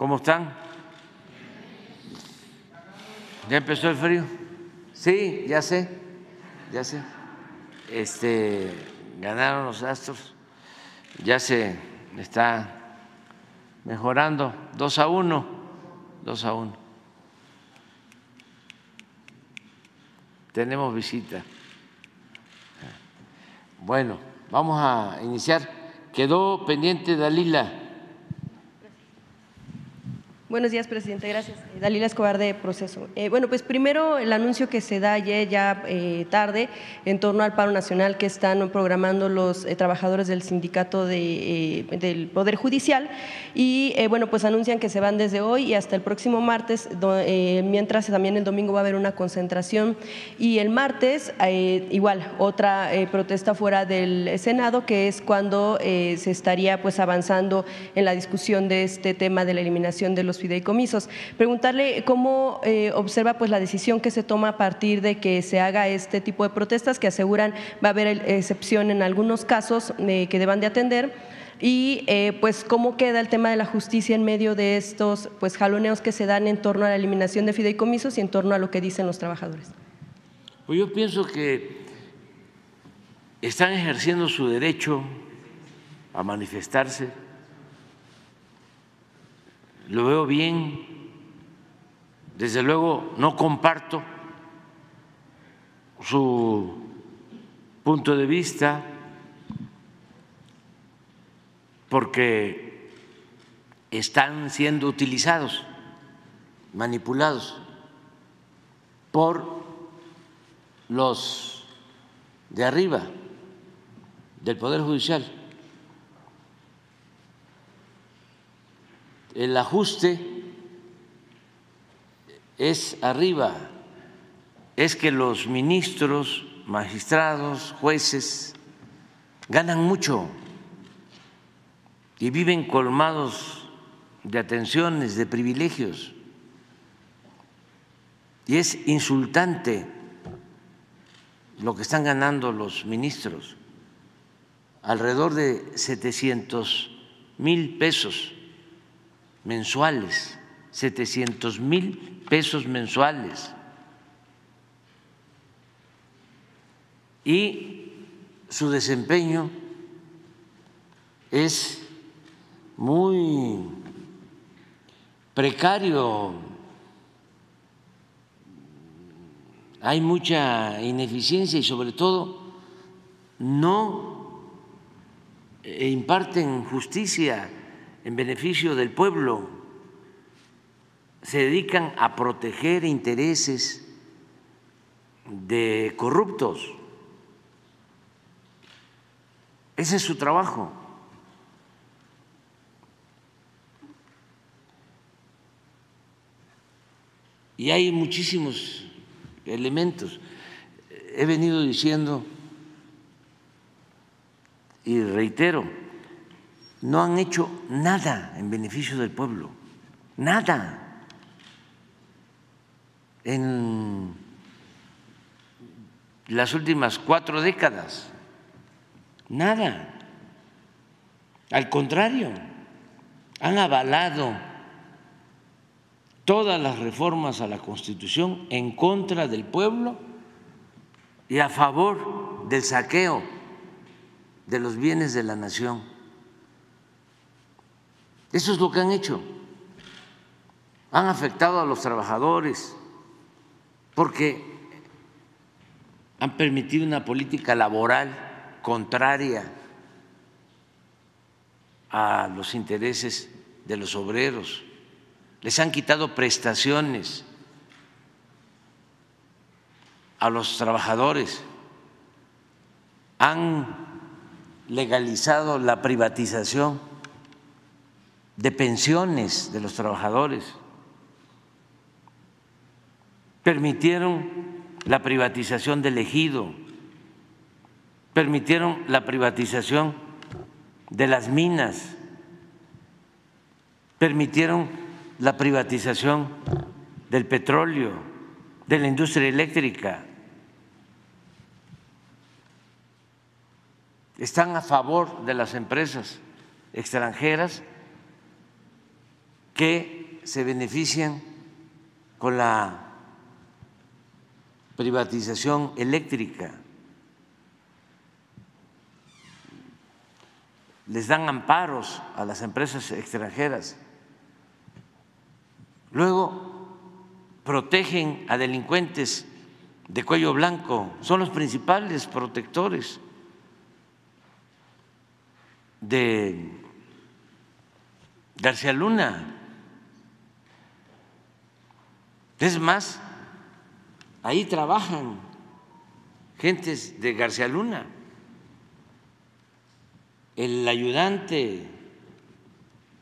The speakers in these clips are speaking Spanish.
¿Cómo están? ¿Ya empezó el frío? Sí, ya sé, ya sé. Este, ganaron los Astros, ya se está mejorando, dos a uno, dos a uno. Tenemos visita. Bueno, vamos a iniciar. Quedó pendiente Dalila. Buenos días, presidente. Gracias. Dalila Escobar de Proceso. Eh, bueno, pues primero el anuncio que se da ayer ya eh, tarde en torno al paro nacional que están programando los eh, trabajadores del sindicato de, del Poder Judicial y bueno, pues anuncian que se van desde hoy y hasta el próximo martes, mientras también el domingo va a haber una concentración y el martes igual otra protesta fuera del Senado que es cuando se estaría pues avanzando en la discusión de este tema de la eliminación de los fideicomisos. Preguntarle cómo eh, observa pues la decisión que se toma a partir de que se haga este tipo de protestas que aseguran va a haber excepción en algunos casos eh, que deban de atender y eh, pues cómo queda el tema de la justicia en medio de estos pues jaloneos que se dan en torno a la eliminación de fideicomisos y en torno a lo que dicen los trabajadores. Pues yo pienso que están ejerciendo su derecho a manifestarse lo veo bien, desde luego no comparto su punto de vista porque están siendo utilizados, manipulados por los de arriba del Poder Judicial. El ajuste es arriba, es que los ministros, magistrados, jueces ganan mucho y viven colmados de atenciones, de privilegios. Y es insultante lo que están ganando los ministros, alrededor de 700 mil pesos mensuales, 700 mil pesos mensuales. Y su desempeño es muy precario, hay mucha ineficiencia y sobre todo no imparten justicia en beneficio del pueblo, se dedican a proteger intereses de corruptos. Ese es su trabajo. Y hay muchísimos elementos. He venido diciendo y reitero, no han hecho nada en beneficio del pueblo, nada. En las últimas cuatro décadas, nada. Al contrario, han avalado todas las reformas a la Constitución en contra del pueblo y a favor del saqueo de los bienes de la nación. Eso es lo que han hecho. Han afectado a los trabajadores porque han permitido una política laboral contraria a los intereses de los obreros, les han quitado prestaciones a los trabajadores, han legalizado la privatización de pensiones de los trabajadores, permitieron la privatización del ejido, permitieron la privatización de las minas, permitieron la privatización del petróleo, de la industria eléctrica. Están a favor de las empresas extranjeras que se benefician con la privatización eléctrica. Les dan amparos a las empresas extranjeras. Luego protegen a delincuentes de cuello blanco, son los principales protectores de García Luna. Es más, ahí trabajan gentes de García Luna, el ayudante,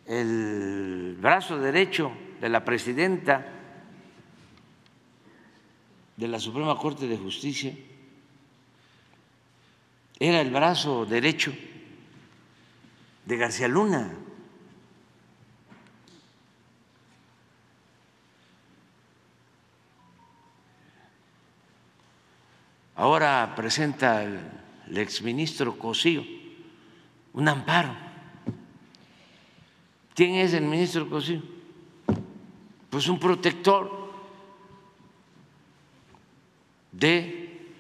el brazo derecho de la presidenta de la Suprema Corte de Justicia, era el brazo derecho de García Luna. Ahora presenta el, exministro Cosío un amparo. ¿Quién es el ministro Cosío? Pues un protector de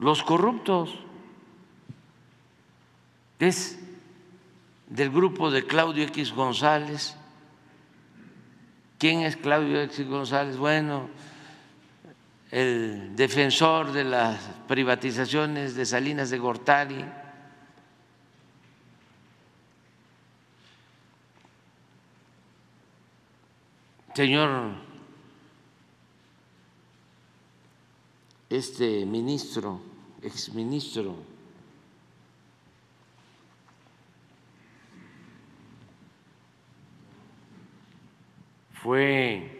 los corruptos. Es del grupo de Claudio X González. ¿Quién es Claudio X González? Bueno, el defensor de las privatizaciones de Salinas de Gortari, señor este ministro, exministro, fue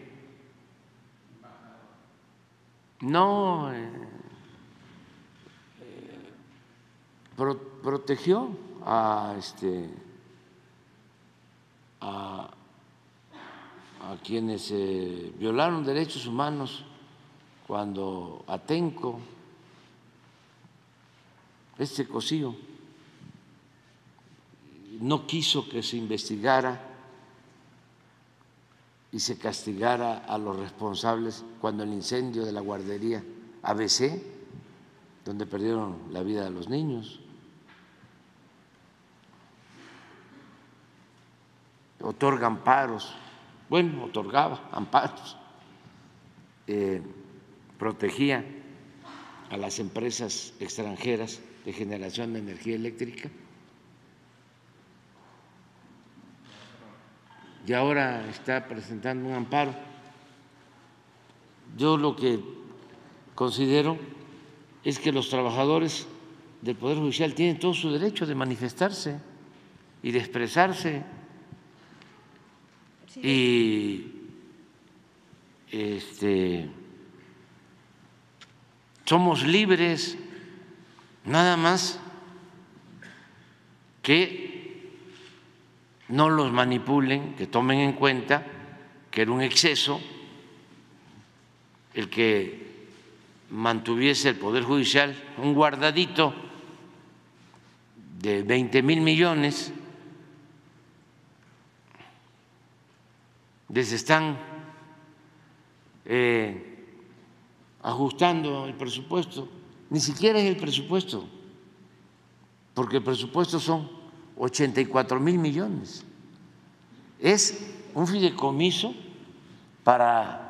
no eh, eh, protegió a este a, quienes eh, violaron derechos humanos cuando Atenco, este cosío, no quiso que se investigara y se castigara a los responsables cuando el incendio de la guardería ABC, donde perdieron la vida los niños. Otorga amparos, bueno, otorgaba amparos, eh, protegía a las empresas extranjeras de generación de energía eléctrica y ahora está presentando un amparo. Yo lo que considero es que los trabajadores del Poder Judicial tienen todo su derecho de manifestarse y de expresarse. Y este, somos libres, nada más que no los manipulen, que tomen en cuenta que era un exceso el que mantuviese el Poder Judicial un guardadito de 20 mil millones, les están eh, ajustando el presupuesto, ni siquiera es el presupuesto, porque el presupuesto son 84 mil millones. Es un fideicomiso para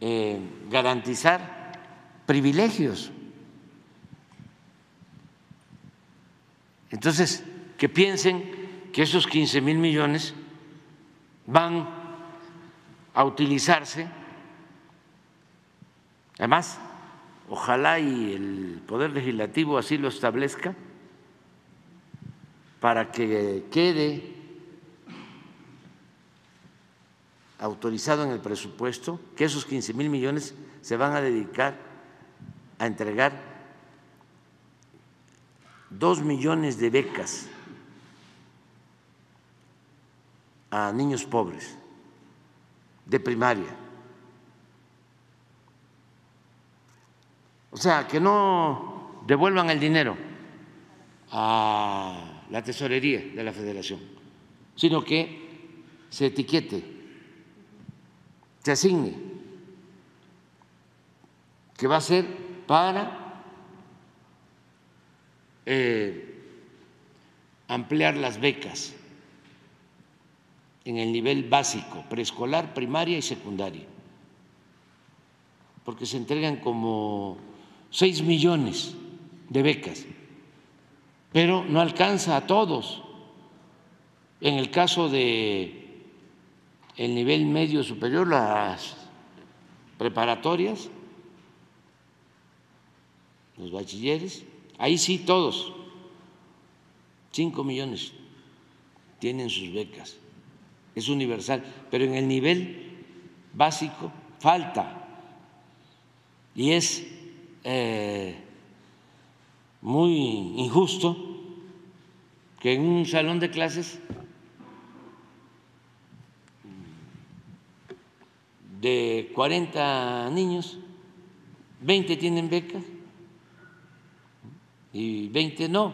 eh, garantizar privilegios. Entonces, que piensen que esos 15 mil millones van a utilizarse, además, ojalá y el Poder Legislativo así lo establezca, para que quede autorizado en el presupuesto que esos 15 mil millones se van a dedicar a entregar dos millones de becas a niños pobres de primaria. O sea, que no devuelvan el dinero a la tesorería de la federación, sino que se etiquete, se asigne, que va a ser para eh, ampliar las becas en el nivel básico, preescolar, primaria y secundaria, porque se entregan como seis millones de becas, pero no alcanza a todos. En el caso de el nivel medio superior, las preparatorias, los bachilleres, ahí sí todos, cinco millones tienen sus becas es universal, pero en el nivel básico falta. Y es eh, muy injusto que en un salón de clases de 40 niños, 20 tienen beca y 20 no,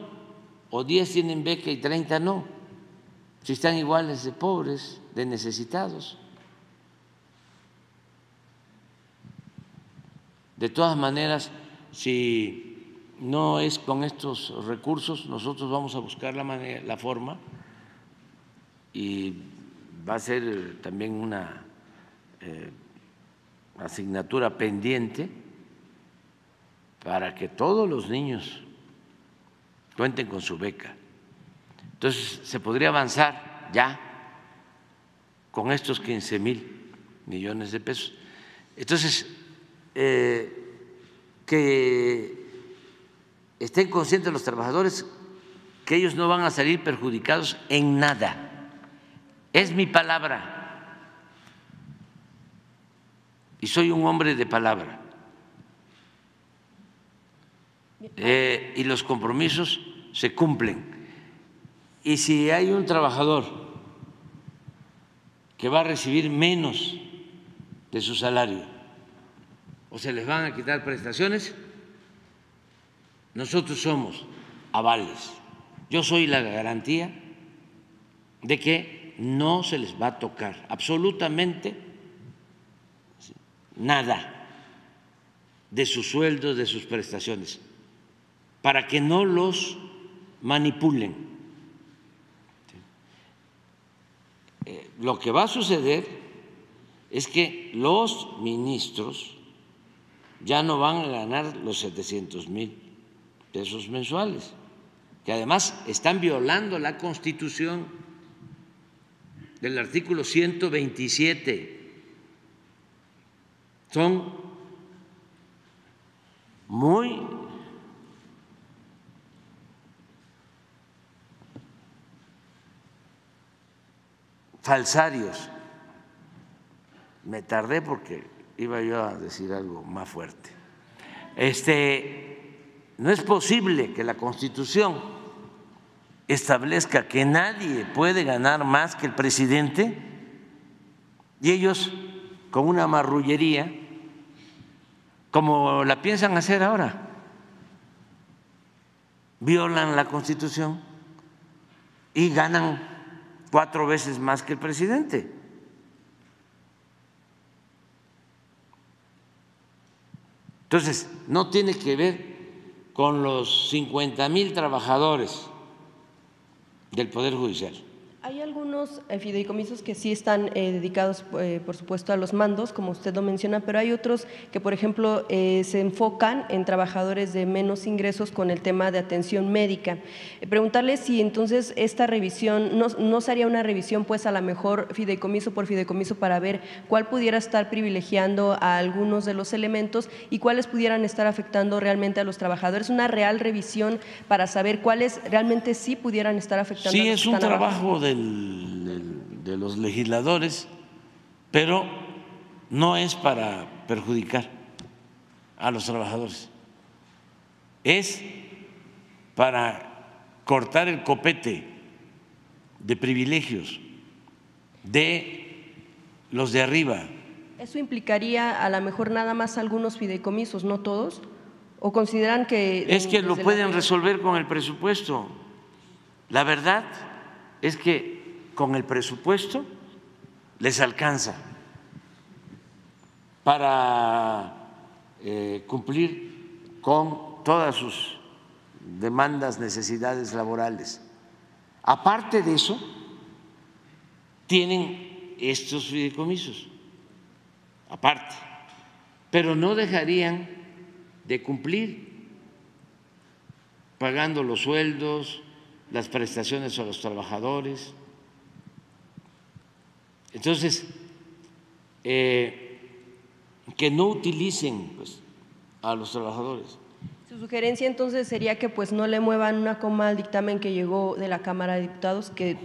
o 10 tienen beca y 30 no si están iguales de pobres, de necesitados. De todas maneras, si no es con estos recursos, nosotros vamos a buscar la, manera, la forma y va a ser también una eh, asignatura pendiente para que todos los niños cuenten con su beca. Entonces, se podría avanzar ya con estos 15 mil millones de pesos. Entonces, eh, que estén conscientes los trabajadores que ellos no van a salir perjudicados en nada. Es mi palabra. Y soy un hombre de palabra. Eh, y los compromisos se cumplen. Y si hay un trabajador que va a recibir menos de su salario o se les van a quitar prestaciones, nosotros somos avales. Yo soy la garantía de que no se les va a tocar absolutamente nada de sus sueldos, de sus prestaciones, para que no los manipulen. lo que va a suceder es que los ministros ya no van a ganar los 700 mil pesos mensuales, que además están violando la constitución del artículo 127. Son muy falsarios. Me tardé porque iba yo a decir algo más fuerte. Este, no es posible que la Constitución establezca que nadie puede ganar más que el presidente y ellos con una marrullería como la piensan hacer ahora violan la Constitución y ganan cuatro veces más que el presidente. Entonces, no tiene que ver con los 50 mil trabajadores del Poder Judicial. Hay algunos eh, fideicomisos que sí están eh, dedicados, eh, por supuesto, a los mandos, como usted lo menciona, pero hay otros que, por ejemplo, se enfocan en trabajadores de menos ingresos con el tema de atención médica. preguntarle si entonces esta revisión, no, no sería una revisión, pues a lo mejor fideicomiso por fideicomiso para ver cuál pudiera estar privilegiando a algunos de los elementos y cuáles pudieran estar afectando realmente a los trabajadores. Una real revisión para saber cuáles realmente sí pudieran estar afectando. Sí, a los es un trabajo de de los legisladores, pero no es para perjudicar a los trabajadores, es para cortar el copete de privilegios de los de arriba. ¿Eso implicaría a lo mejor nada más algunos fideicomisos, no todos? ¿O consideran que... Es que lo pueden resolver con el presupuesto. La verdad es que con el presupuesto les alcanza para eh, cumplir con todas sus demandas, necesidades laborales. Aparte de eso, tienen estos fideicomisos, aparte, pero no dejarían de cumplir pagando los sueldos, las prestaciones a los trabajadores. Entonces, eh, que no utilicen pues, a los trabajadores. Su sugerencia entonces sería que pues no le muevan una coma al dictamen que llegó de la Cámara de Diputados, que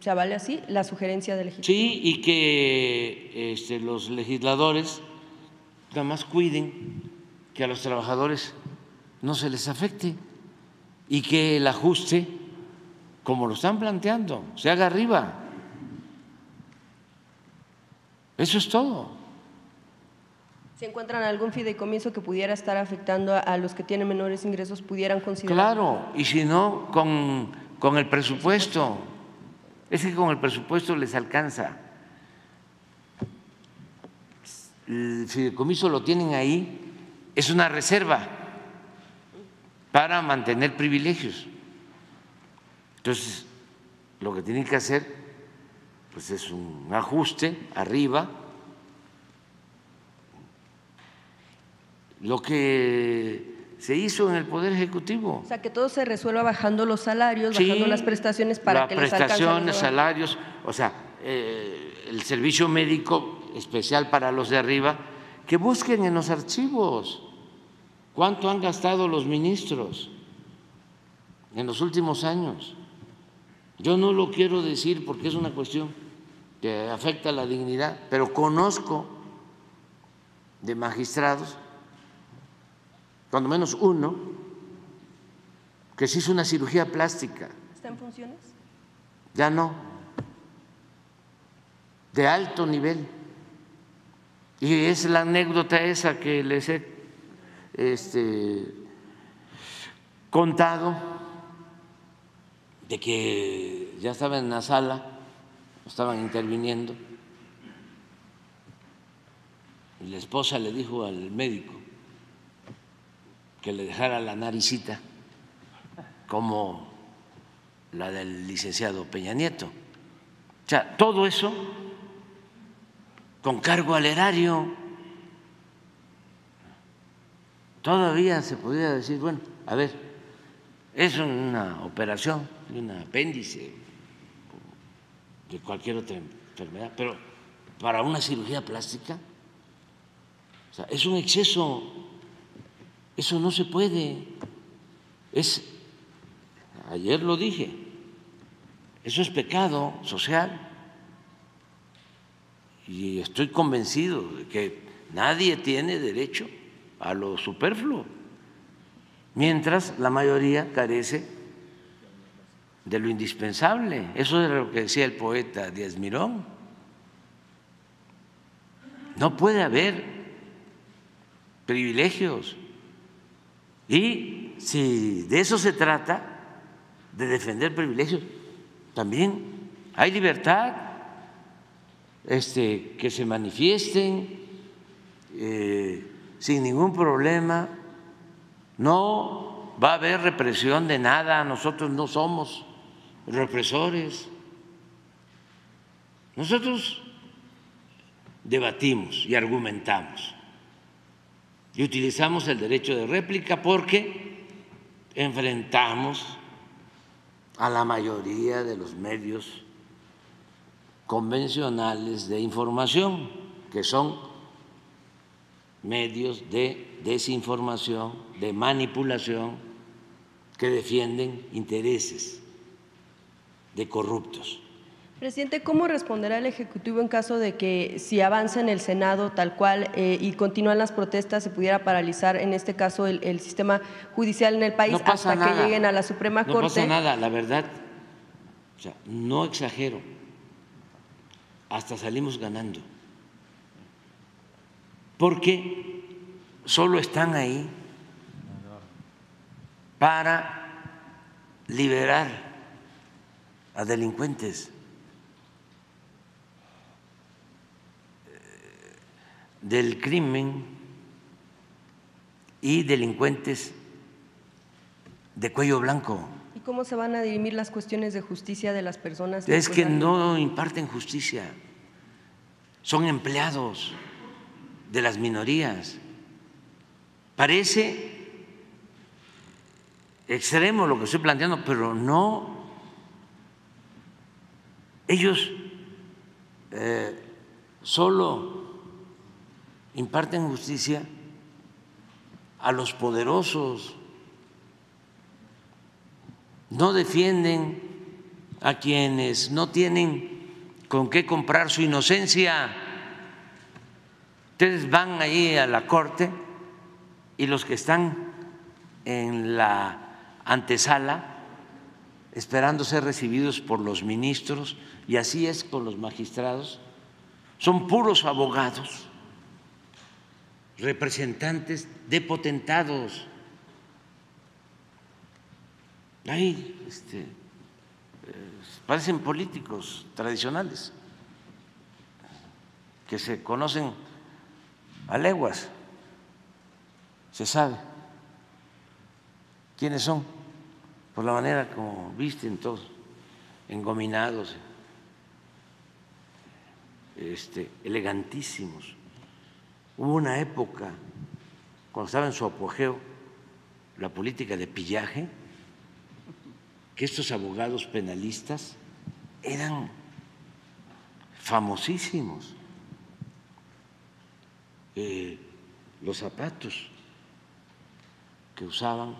se avale así la sugerencia del legislador. Sí, y que este, los legisladores nada más cuiden que a los trabajadores no se les afecte y que el ajuste, como lo están planteando, se haga arriba. Eso es todo. ¿Se encuentran algún fideicomiso que pudiera estar afectando a, los que tienen menores ingresos, pudieran considerar? Claro, y si no, con, con el presupuesto. Es que con el presupuesto les alcanza. El fideicomiso lo tienen ahí, es una reserva para mantener privilegios. Entonces, lo que tienen que hacer pues es un ajuste arriba lo que se hizo en el Poder Ejecutivo. O sea, que todo se resuelva bajando los salarios, bajando las prestaciones para que les prestaciones, salarios, o sea, eh, el servicio médico especial para los de arriba, que busquen en los archivos cuánto han gastado los ministros en los últimos años. Yo no lo quiero decir porque es una cuestión que afecta a la dignidad, pero conozco de magistrados cuando menos uno, que se hizo una cirugía plástica. ¿Está en funciones? Ya no, de alto nivel. Y es la anécdota esa que les he este, contado de que ya estaba en la sala, estaban interviniendo, y la esposa le dijo al médico, que le dejara la naricita como la del licenciado Peña Nieto. O sea, todo eso con cargo al erario. Todavía se podría decir, bueno, a ver, es una operación de un apéndice, de cualquier otra enfermedad, pero para una cirugía plástica, es un exceso eso no se puede. Es, ayer lo dije, eso es pecado social. Y estoy convencido de que nadie tiene derecho a lo superfluo, mientras la mayoría carece de lo indispensable. Eso es lo que decía el poeta Díaz Mirón. No puede haber privilegios y si de eso se trata, de defender privilegios, también hay libertad, este, que se manifiesten eh, sin ningún problema. No va a haber represión de nada, nosotros no somos represores. Nosotros debatimos y argumentamos y utilizamos el derecho de réplica porque enfrentamos a la mayoría de los medios convencionales de información, que son medios de desinformación, de manipulación, que defienden intereses de corruptos. Presidente, ¿cómo responderá el Ejecutivo en caso de que si avanza en el Senado tal cual eh, y continúan las protestas se pudiera paralizar en este caso el, sistema judicial en el país hasta que lleguen a la Suprema Corte? No pasa nada, la verdad, o sea, no exagero, hasta salimos ganando, porque solo están ahí para liberar a delincuentes del crimen y delincuentes de cuello blanco. ¿Y cómo se van a dirimir las cuestiones de justicia de las personas? Es que no imparten justicia, son empleados de las minorías. Parece extremo lo que estoy planteando, pero no. Ellos eh, solo imparten justicia a los poderosos, no defienden a quienes no tienen con qué comprar su inocencia. Ustedes van ahí a la corte y los que están en la antesala esperando ser recibidos por los ministros, y así es con los magistrados, son puros abogados, representantes de potentados. Ahí este, eh, parecen políticos tradicionales que se conocen a leguas, se sabe quiénes son, por la manera como visten todos, engominados, este, elegantísimos. Hubo una época, cuando estaba en su apogeo la política de pillaje, que estos abogados penalistas eran famosísimos. Eh, los zapatos que usaban,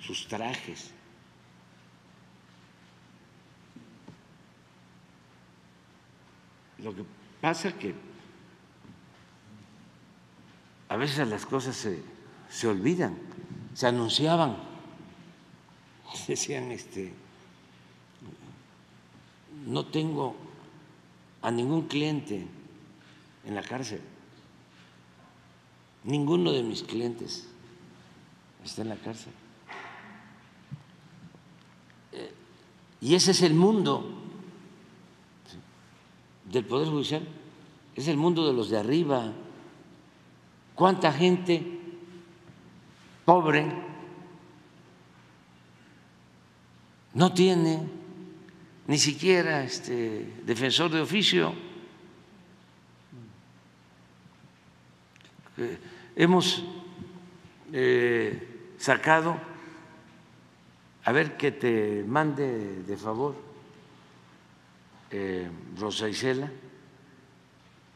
sus trajes. Lo que pasa que a veces las cosas se, se olvidan, se anunciaban, decían, este, no tengo a ningún cliente en la cárcel, ninguno de mis clientes está en la cárcel. Eh, y ese es el mundo del Poder Judicial, es el mundo de los de arriba. ¿Cuánta gente pobre no tiene ni siquiera este defensor de oficio? Eh, hemos eh, sacado, a ver que te mande de favor eh, Rosa Isela,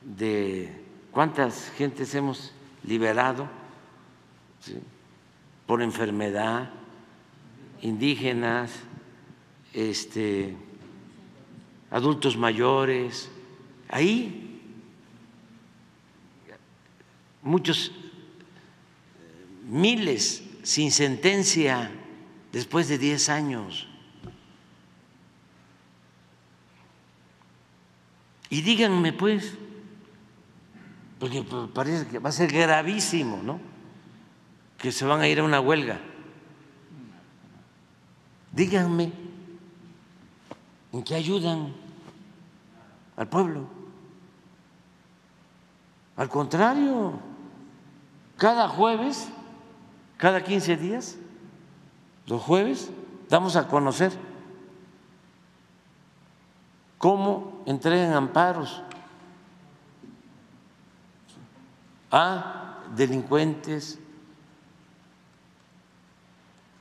de cuántas gentes hemos liberado por enfermedad, indígenas, este, adultos mayores, ahí muchos miles sin sentencia después de 10 años. Y díganme, pues, porque parece que va a ser gravísimo, ¿no? Que se van a ir a una huelga. Díganme, ¿en qué ayudan al pueblo? Al contrario, cada jueves, cada 15 días, los jueves, damos a conocer cómo entregan amparos a delincuentes,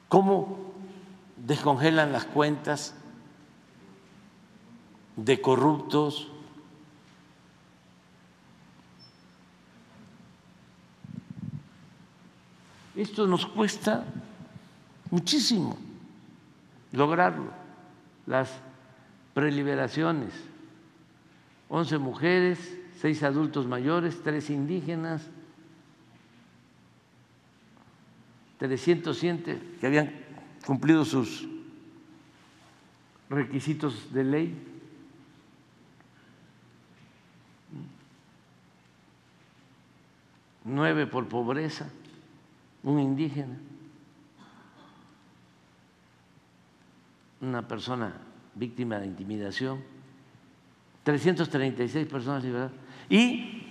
cómo descongelan las cuentas de corruptos. Esto nos cuesta muchísimo lograrlo. Las preliberaciones, 11 mujeres, 6 adultos mayores, 3 indígenas, 307 que habían cumplido sus requisitos de ley. Nueve por pobreza, un indígena, una persona víctima de intimidación, 336 personas liberadas. Y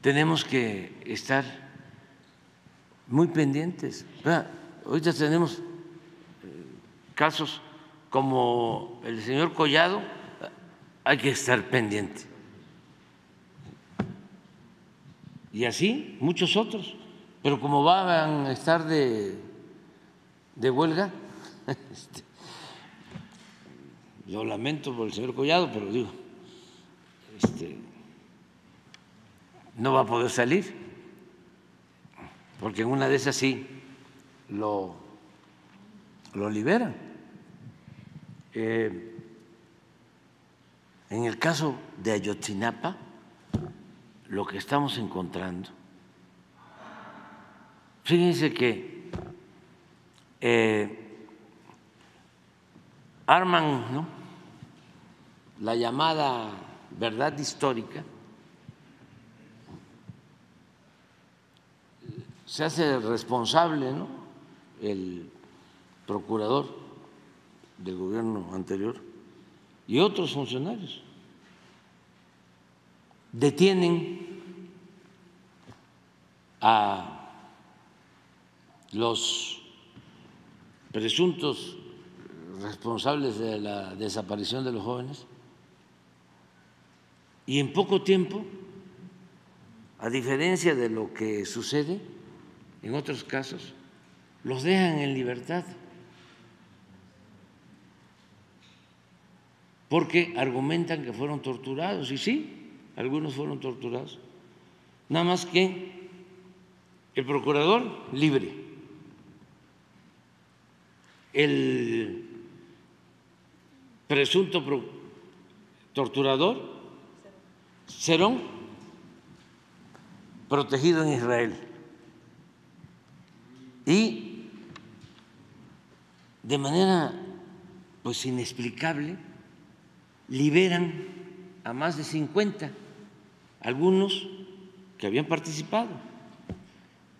tenemos que estar muy pendientes. Ahorita tenemos eh, casos como el señor Collado, hay que estar pendiente Y así muchos otros. Pero como van a estar de, de huelga, este, lamento por el señor Collado, pero digo, este, no va a poder salir, porque en una de esas sí lo, lo liberan. Eh, en el caso de Ayotzinapa, lo que estamos encontrando, fíjense que eh, arman ¿no? la llamada verdad histórica, se hace responsable ¿no? el procurador del gobierno anterior y otros funcionarios. Detienen a los presuntos responsables de la desaparición de los jóvenes y en poco tiempo, a diferencia de lo que sucede, en otros casos, los dejan en libertad. Porque argumentan que fueron torturados, y sí, algunos fueron torturados, nada más que el procurador libre, el presunto torturador, Cerón, protegido en Israel. Y de manera pues inexplicable liberan a más de 50, algunos que habían participado,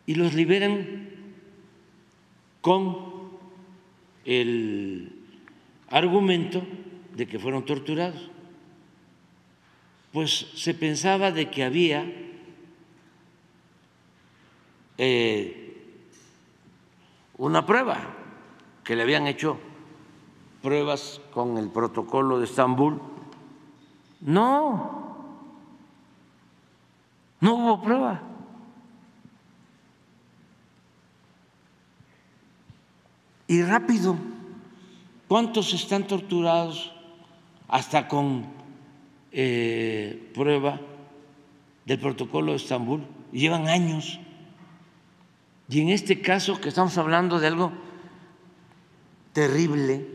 y los liberan con el argumento de que fueron torturados. Pues se pensaba de que había eh, una prueba, que le habían hecho pruebas con el protocolo de Estambul. No, no hubo prueba. Y rápido, ¿cuántos están torturados hasta con eh, prueba del protocolo de Estambul? Llevan años. Y en este caso que estamos hablando de algo terrible,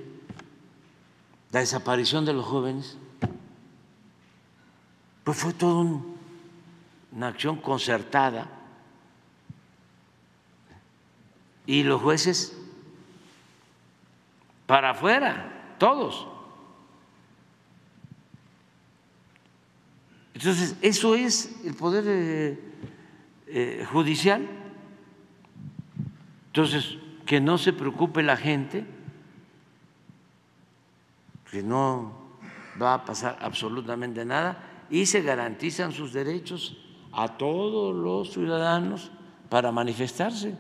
la desaparición de los jóvenes, pues fue toda una acción concertada y los jueces para afuera, todos. Entonces, eso es el poder eh, eh, judicial. Entonces, que no se preocupe la gente, que no va a pasar absolutamente nada y se garantizan sus derechos a todos los ciudadanos para manifestarse.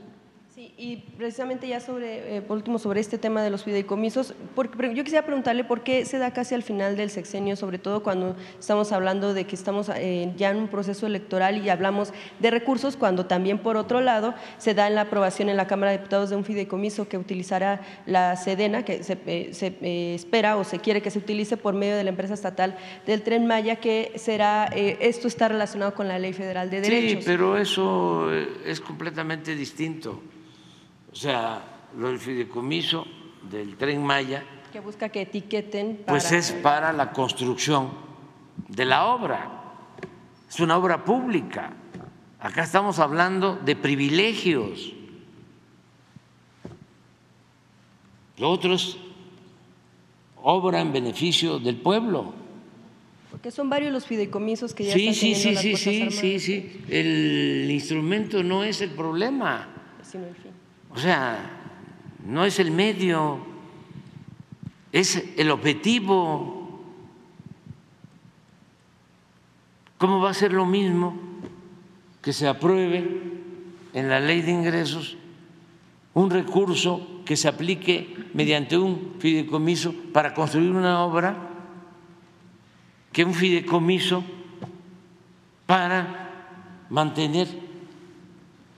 Sí, y precisamente ya sobre, eh, por último, sobre este tema de los fideicomisos, porque, yo quisiera preguntarle por qué se da casi al final del sexenio, sobre todo cuando estamos hablando de que estamos eh, ya en un proceso electoral y hablamos de recursos, cuando también, por otro lado, se da en la aprobación en la Cámara de Diputados de un fideicomiso que utilizará la Sedena, que se, eh, espera o se quiere que se utilice por medio de la empresa estatal del Tren Maya, que será, esto está relacionado con la Ley Federal de Derechos. Sí, pero eso es completamente distinto. O sea, lo del fideicomiso del tren Maya. Que busca que etiqueten. Pues es para la construcción de la obra. Es una obra pública. Acá estamos hablando de privilegios. Lo otro es obra en beneficio del pueblo. Porque son varios los fideicomisos que ya sí, están sí, sí, sí, sí, sí, sí. El instrumento no es el problema. Sino el fin. O sea, no es el medio, es el objetivo. ¿Cómo va a ser lo mismo que se apruebe en la ley de ingresos un recurso que se aplique mediante un fideicomiso para construir una obra, que un fideicomiso para mantener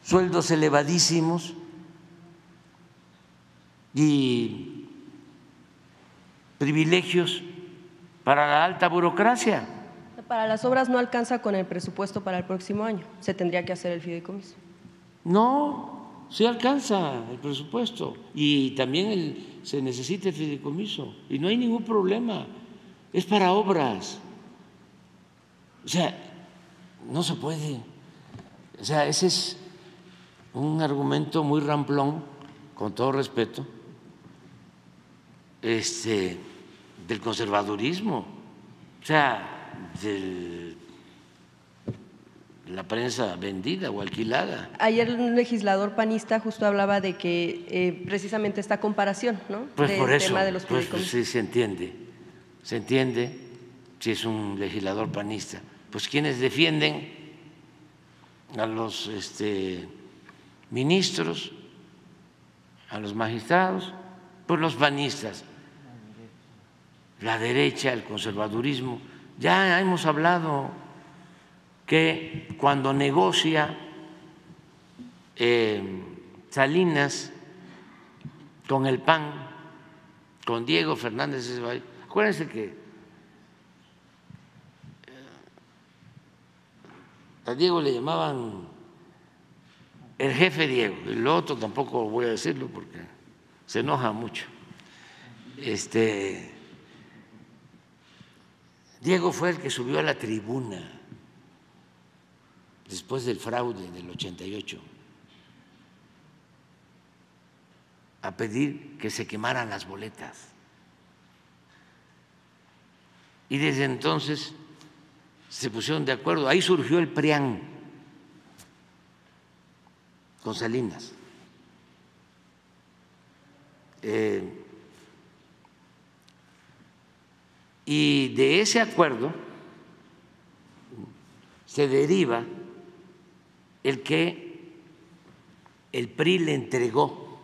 sueldos elevadísimos y privilegios para la alta burocracia. Para las obras no alcanza con el presupuesto para el próximo año. Se tendría que hacer el fideicomiso. No, sí alcanza el presupuesto y también se necesita el fideicomiso y no hay ningún problema. Es para obras. O sea, no se puede. O sea, ese es un argumento muy ramplón, con todo respeto, este, del conservadurismo. O sea, de la prensa vendida o alquilada. Ayer un legislador panista justo hablaba de que eh, precisamente esta comparación, ¿no? Pues por eso, tema de los pues, pues, sí se entiende, se entiende si es un legislador panista. Pues quienes defienden a los este, ministros, a los magistrados, pues los panistas, la derecha, el conservadurismo ya hemos hablado que cuando negocia eh, Salinas con el PAN, con Diego Fernández, acuérdense que eh, a Diego le llamaban el jefe Diego, el otro tampoco voy a decirlo porque se enoja mucho. Este Diego fue el que subió a la tribuna después del fraude del 88 a pedir que se quemaran las boletas. Y desde entonces se pusieron de acuerdo. Ahí surgió el PRIAN con Salinas. Eh, Y de ese acuerdo se deriva el que el PRI le entregó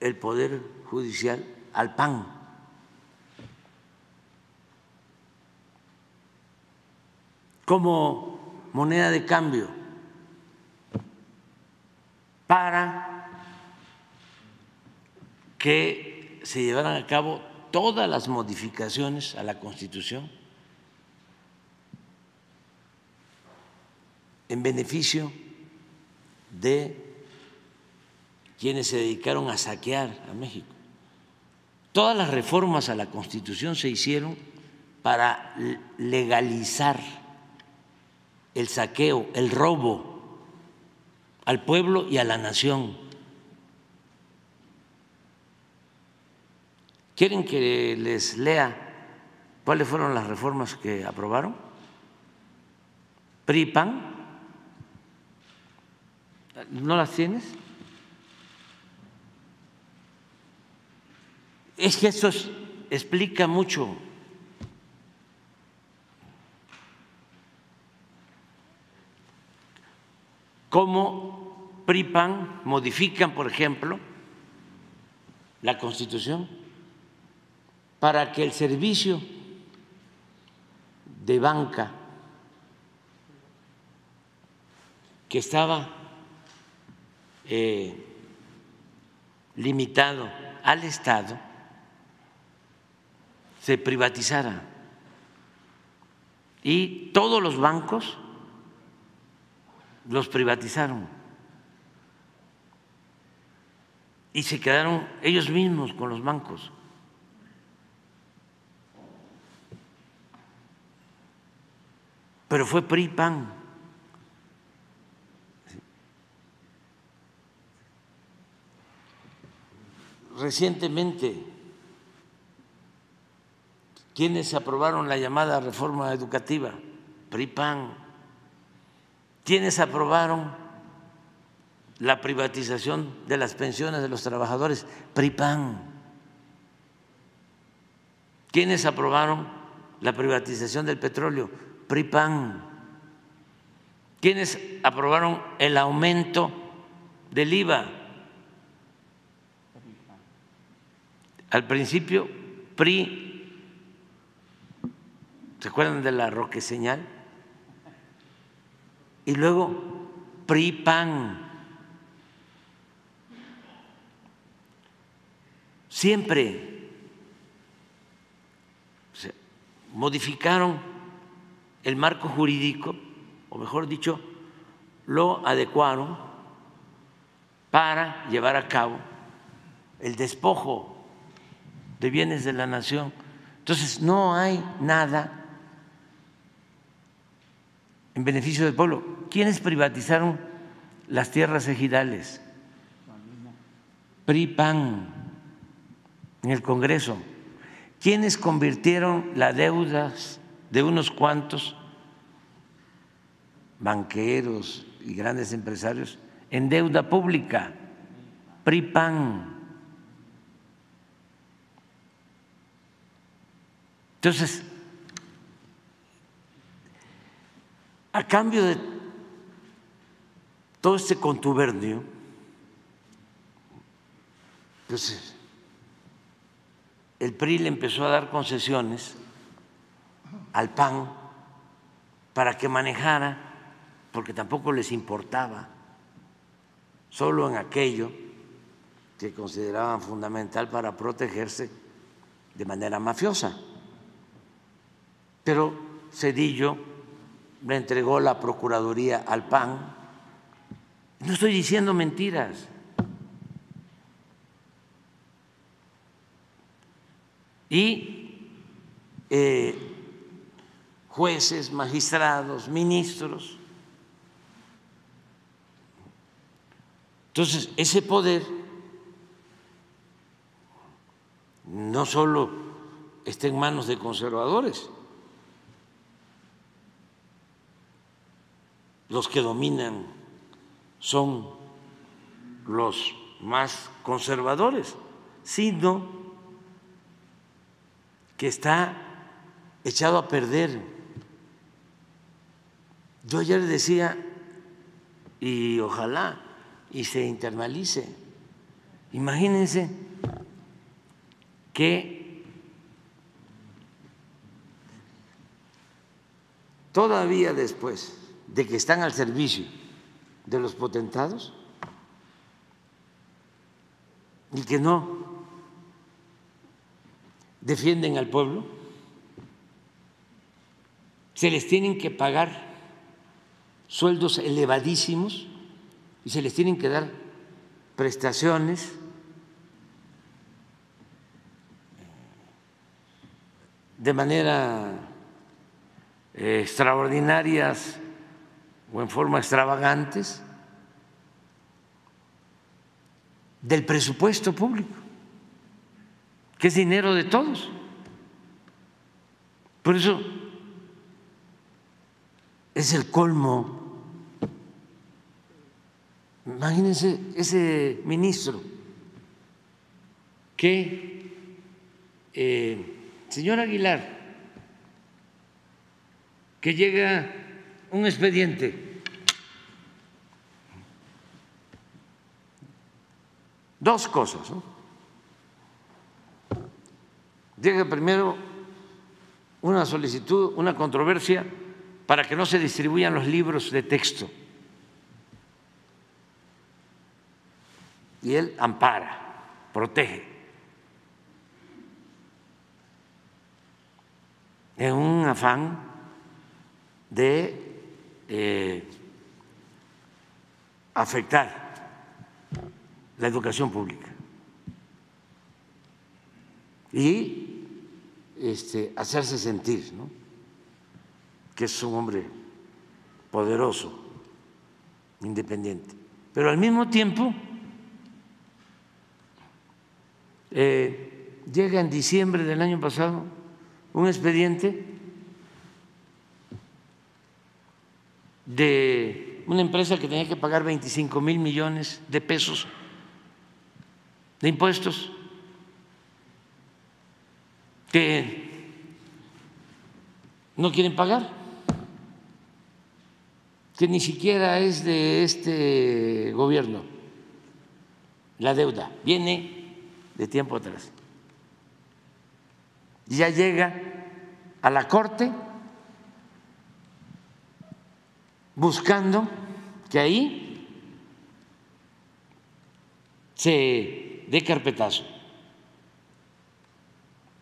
el poder judicial al PAN. como moneda de cambio para que se llevaran a cabo todas las modificaciones a la Constitución en beneficio de quienes se dedicaron a saquear a México. Todas las reformas a la Constitución se hicieron para legalizar el saqueo, el robo al pueblo y a la nación. ¿Quieren que les lea cuáles fueron las reformas que aprobaron? PRIPAN. ¿No las tienes? Es que eso explica mucho. Cómo PRIPAN modifican, por ejemplo, la Constitución para que el servicio de banca que estaba eh, limitado al Estado se privatizara y todos los bancos los privatizaron y se quedaron ellos mismos con los bancos. Pero fue PRI-PAN. Recientemente, quienes aprobaron la llamada reforma educativa? PRI-PAN. ¿Quiénes aprobaron la privatización de las pensiones de los trabajadores? PRI-PAN. ¿Quiénes aprobaron la privatización del petróleo? PRIPAN. ¿Quiénes aprobaron el aumento del IVA? Al principio, PRI, ¿se acuerdan de la roque señal? Y luego PRI PAN. Siempre modificaron el marco jurídico, o mejor dicho, lo adecuaron para llevar a cabo el despojo de bienes de la nación. Entonces, no hay nada en beneficio del pueblo. ¿Quiénes privatizaron las tierras ejidales? PRI-PAN en el Congreso. ¿Quiénes convirtieron las deudas de unos cuantos banqueros y grandes empresarios en deuda pública? PRI-PAN. Entonces, a cambio de todo este contubernio, pues el PRI le empezó a dar concesiones al PAN para que manejara, porque tampoco les importaba, solo en aquello que consideraban fundamental para protegerse de manera mafiosa. Pero Cedillo le entregó la Procuraduría al PAN. No estoy diciendo mentiras. Y eh, jueces, magistrados, ministros. Entonces, ese poder no solo está en manos de conservadores, los que dominan son los más conservadores, sino que está echado a perder. Yo ayer decía, y ojalá y se internalice, imagínense que todavía después de que están al servicio de los potentados y que no defienden al pueblo, se les tienen que pagar sueldos elevadísimos y se les tienen que dar prestaciones de manera eh, extraordinarias o en forma extravagantes del presupuesto público, que es dinero de todos. Por eso es el colmo. Imagínense ese ministro que, eh, señor Aguilar, que llega un expediente. Dos cosas. Llega primero una solicitud, una controversia para que no se distribuyan los libros de texto. Y él ampara, protege. En un afán de eh, afectar la educación pública y este, hacerse sentir que es un hombre poderoso, independiente. Pero al mismo tiempo eh, llega en diciembre del año pasado un expediente de una empresa que tenía que pagar 25 mil millones de pesos de impuestos, que no quieren pagar. que ni siquiera es de este gobierno, la deuda, viene de tiempo atrás. Ya llega a la Corte buscando que ahí se dé carpetazo,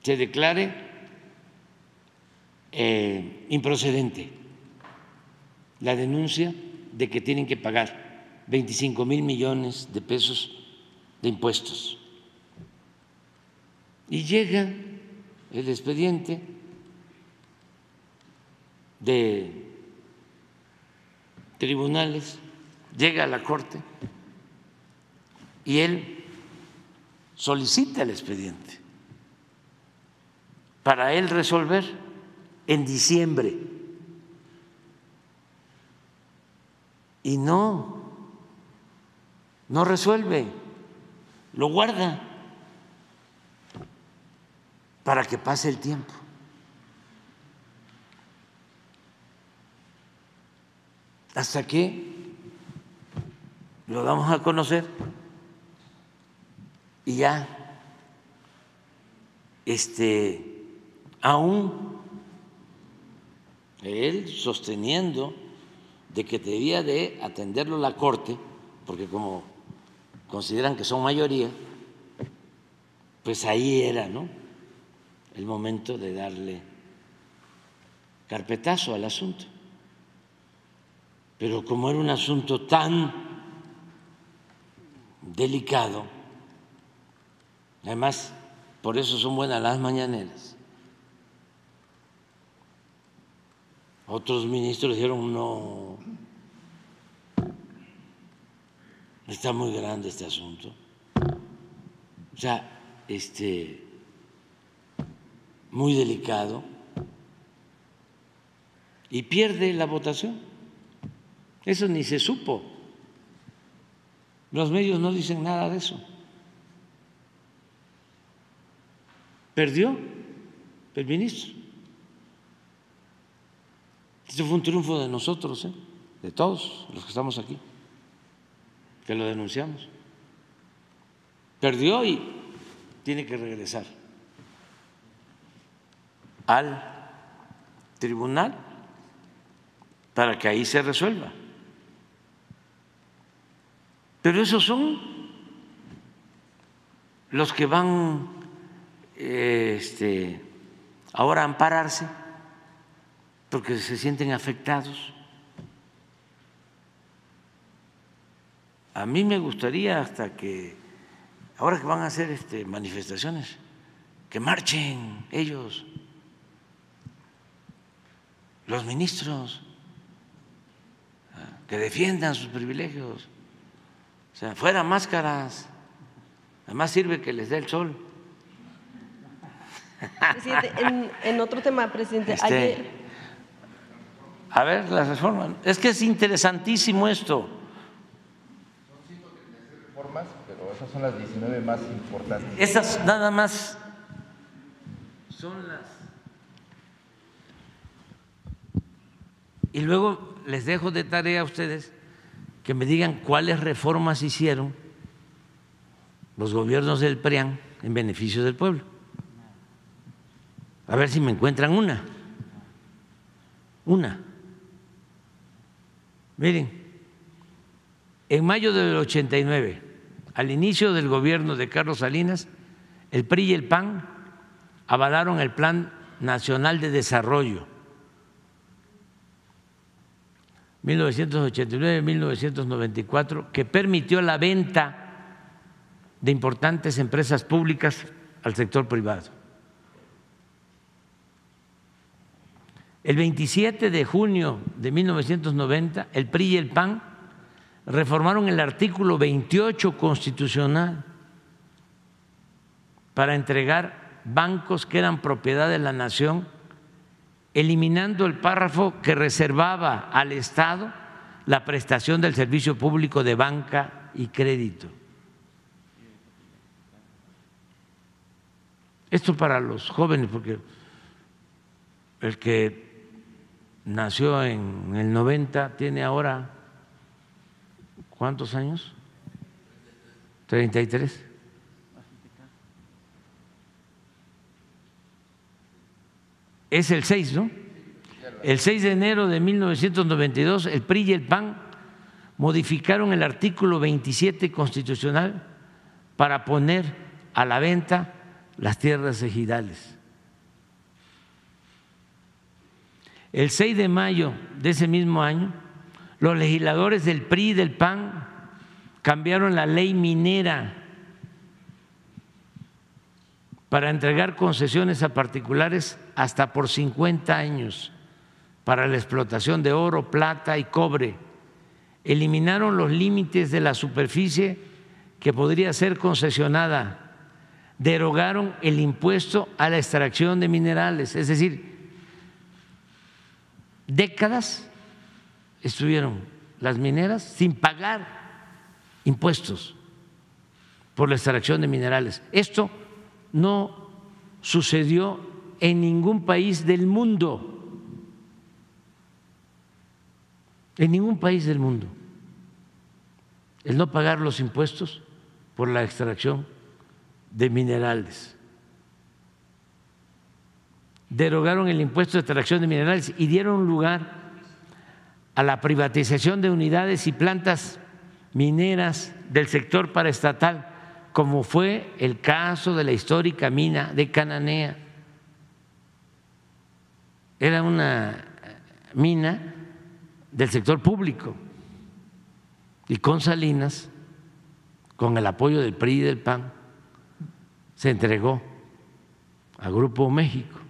se declare eh, improcedente la denuncia de que tienen que pagar 25 mil millones de pesos de impuestos. Y llega el expediente de tribunales, llega a la Corte y él solicita el expediente para él resolver en diciembre. Y no, no resuelve, lo guarda para que pase el tiempo. Hasta que lo damos a conocer y ya este aún él sosteniendo de que debía de atenderlo la Corte, porque como consideran que son mayoría, pues ahí era, ¿no? El momento de darle carpetazo al asunto. Pero como era un asunto tan delicado, además, por eso son buenas las mañaneras, Otros ministros dijeron, no, está muy grande este asunto. O sea, este, muy delicado. Y pierde la votación. Eso ni se supo. Los medios no dicen nada de eso. Perdió el ministro. Este fue un triunfo de nosotros, ¿eh? de todos los que estamos aquí, que lo denunciamos. Perdió y tiene que regresar al tribunal para que ahí se resuelva. Pero esos son los que van este, ahora a ampararse porque se sienten afectados. A mí me gustaría hasta que, ahora que van a hacer este, manifestaciones, que marchen ellos, los ministros, que defiendan sus privilegios, o sea, fuera máscaras, además sirve que les dé el sol. Presidente, en, otro tema, presidente, este, ayer a ver, las reformas. Es que es interesantísimo esto. Son 136 reformas, pero esas son las 19 más importantes. Esas nada más son las. Y luego les dejo de tarea a ustedes que me digan cuáles reformas hicieron los gobiernos del PRIAN en beneficio del pueblo. A ver si me encuentran una. Una. Miren, en mayo del 89, al inicio del gobierno de Carlos Salinas, el PRI y el PAN avalaron el Plan Nacional de Desarrollo 1989-1994 que permitió la venta de importantes empresas públicas al sector privado. El 27 de junio de 1990, el PRI y el PAN reformaron el artículo 28 constitucional para entregar bancos que eran propiedad de la nación, eliminando el párrafo que reservaba al Estado la prestación del servicio público de banca y crédito. Esto para los jóvenes, porque el que nació en el 90, tiene ahora, ¿cuántos años? 33. Es el 6, ¿no? El 6 de enero de 1992, el PRI y el PAN modificaron el artículo 27 constitucional para poner a la venta las tierras ejidales. El 6 de mayo de ese mismo año, los legisladores del PRI y del PAN cambiaron la ley minera para entregar concesiones a particulares hasta por 50 años para la explotación de oro, plata y cobre. Eliminaron los límites de la superficie que podría ser concesionada. Derogaron el impuesto a la extracción de minerales, es decir, décadas estuvieron las mineras sin pagar impuestos por la extracción de minerales. Esto no sucedió en ningún país del mundo, en ningún país del mundo, el no pagar los impuestos por la extracción de minerales. Derogaron el impuesto de extracción de minerales y dieron lugar a la privatización de unidades y plantas mineras del sector paraestatal, como fue el caso de la histórica mina de Cananea. Era una mina del sector público y con Salinas, con el apoyo del PRI y del PAN, se entregó a Grupo México.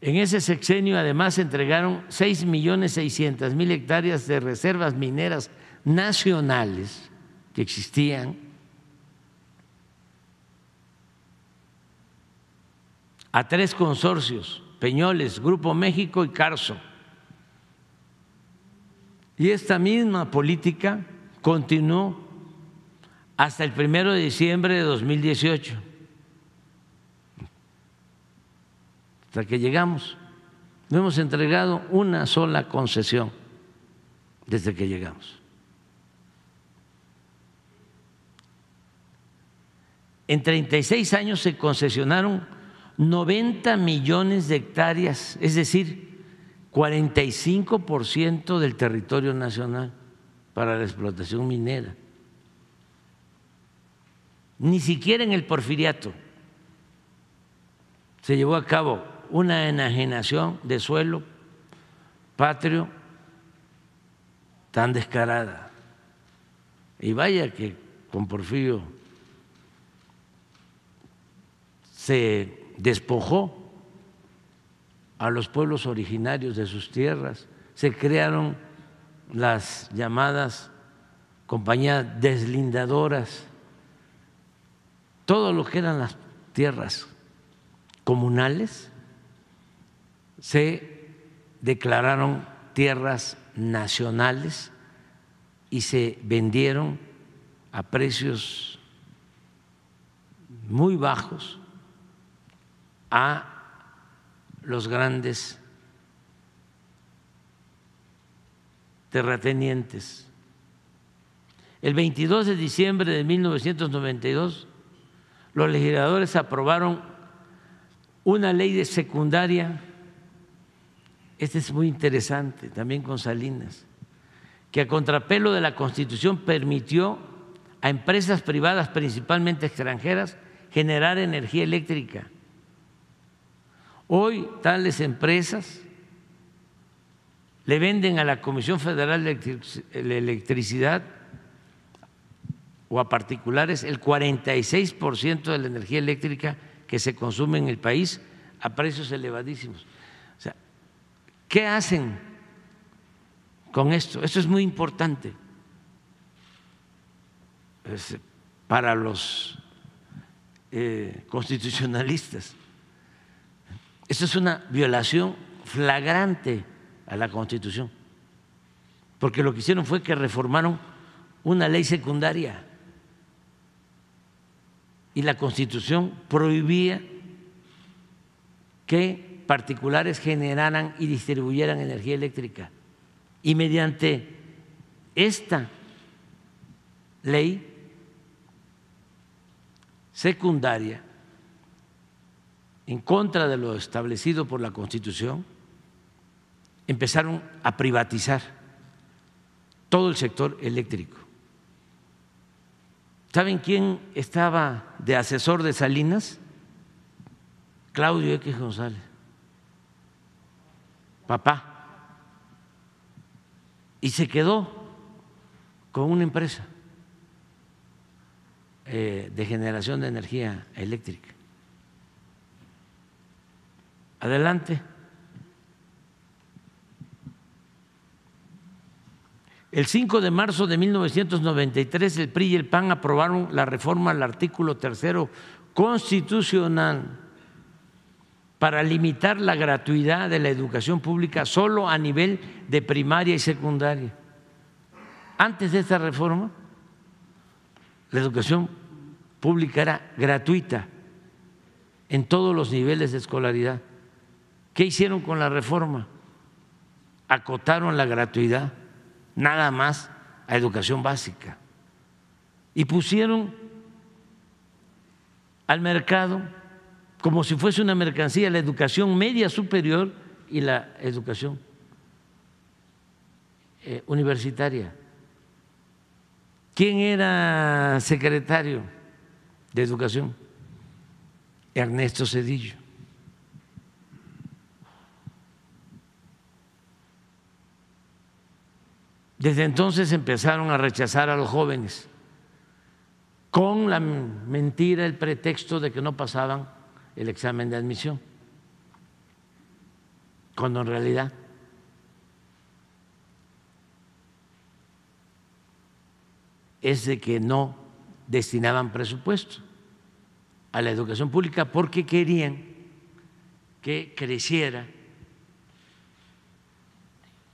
En ese sexenio además se entregaron 6 millones 600 mil hectáreas de reservas mineras nacionales que existían a tres consorcios, Peñoles, Grupo México y Carso. Y esta misma política continuó hasta el primero de diciembre de 2018. hasta que llegamos. No hemos entregado una sola concesión desde que llegamos. En 36 años se concesionaron 90 millones de hectáreas, es decir, 45% del territorio nacional para la explotación minera. Ni siquiera en el porfiriato se llevó a cabo una enajenación de suelo patrio tan descarada. Y vaya que con Porfirio se despojó a los pueblos originarios de sus tierras, se crearon las llamadas compañías deslindadoras, todo lo que eran las tierras comunales se declararon tierras nacionales y se vendieron a precios muy bajos a los grandes terratenientes. El 22 de diciembre de 1992, los legisladores aprobaron una ley de secundaria este es muy interesante, también con Salinas, que a contrapelo de la Constitución permitió a empresas privadas, principalmente extranjeras, generar energía eléctrica. Hoy tales empresas le venden a la Comisión Federal de Electricidad o a particulares el 46% de la energía eléctrica que se consume en el país a precios elevadísimos. ¿Qué hacen con esto? Esto es muy importante para los eh, constitucionalistas. Esto es una violación flagrante a la Constitución, porque lo que hicieron fue que reformaron una ley secundaria y la Constitución prohibía que particulares generaran y distribuyeran energía eléctrica. Y mediante esta ley secundaria, en contra de lo establecido por la Constitución, empezaron a privatizar todo el sector eléctrico. ¿Saben quién estaba de asesor de Salinas? Claudio X González, papá. Y se quedó con una empresa eh, de generación de energía eléctrica. Adelante. El 5 de marzo de 1993 el PRI y el PAN aprobaron la reforma al artículo tercero constitucional para limitar la gratuidad de la educación pública solo a nivel de primaria y secundaria. Antes de esta reforma, la educación pública era gratuita en todos los niveles de escolaridad. ¿Qué hicieron con la reforma? Acotaron la gratuidad nada más a educación básica. Y pusieron al mercado como si fuese una mercancía la educación media superior y la educación eh, universitaria. ¿Quién era secretario de Educación? Ernesto Cedillo. Desde entonces empezaron a rechazar a los jóvenes con la mentira, el pretexto de que no pasaban el examen de admisión, cuando en realidad es de que no destinaban presupuesto a la educación pública porque querían que creciera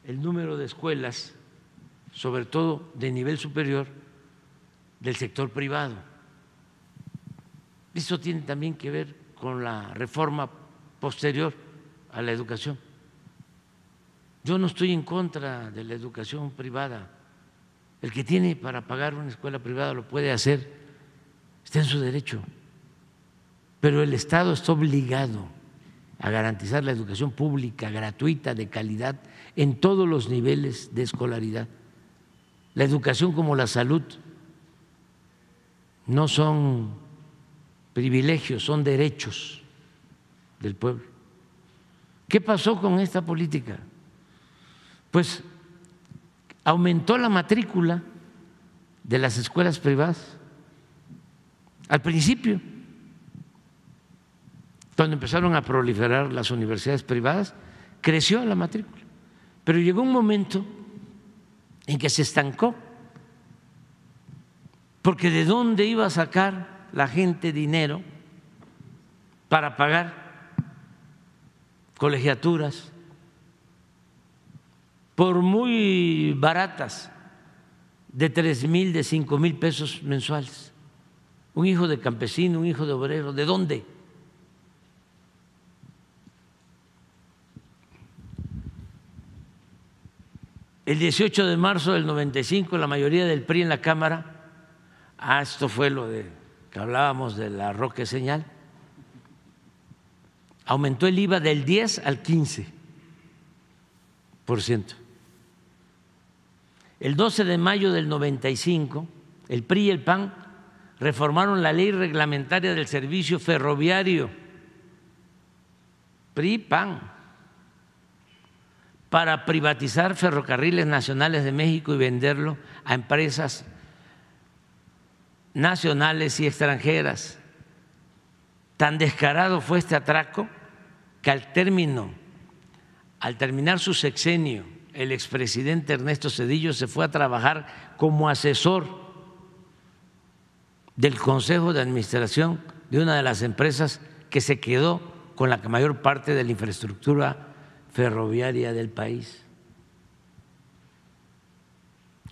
el número de escuelas sobre todo de nivel superior, del sector privado. Eso tiene también que ver con la reforma posterior a la educación. Yo no estoy en contra de la educación privada. El que tiene para pagar una escuela privada lo puede hacer, está en su derecho. Pero el Estado está obligado a garantizar la educación pública, gratuita, de calidad, en todos los niveles de escolaridad. La educación como la salud no son privilegios, son derechos del pueblo. ¿Qué pasó con esta política? Pues aumentó la matrícula de las escuelas privadas. Al principio, cuando empezaron a proliferar las universidades privadas, creció la matrícula. Pero llegó un momento en que se estancó. Porque ¿de dónde iba a sacar la gente dinero para pagar colegiaturas? Por muy baratas, de tres mil, de cinco mil pesos mensuales. Un hijo de campesino, un hijo de obrero, ¿de dónde? El 18 de marzo del 95, la mayoría del PRI en la Cámara, ah, esto fue lo de que hablábamos de la roque señal, aumentó el IVA del 10 al 15 por ciento. El 12 de mayo del 95, el PRI y el PAN reformaron la ley reglamentaria del servicio ferroviario. PRI, PAN para privatizar ferrocarriles nacionales de México y venderlo a empresas nacionales y extranjeras. Tan descarado fue este atraco que al término, al terminar su sexenio, el expresidente Ernesto Cedillo se fue a trabajar como asesor del Consejo de Administración de una de las empresas que se quedó con la mayor parte de la infraestructura ferroviaria del país.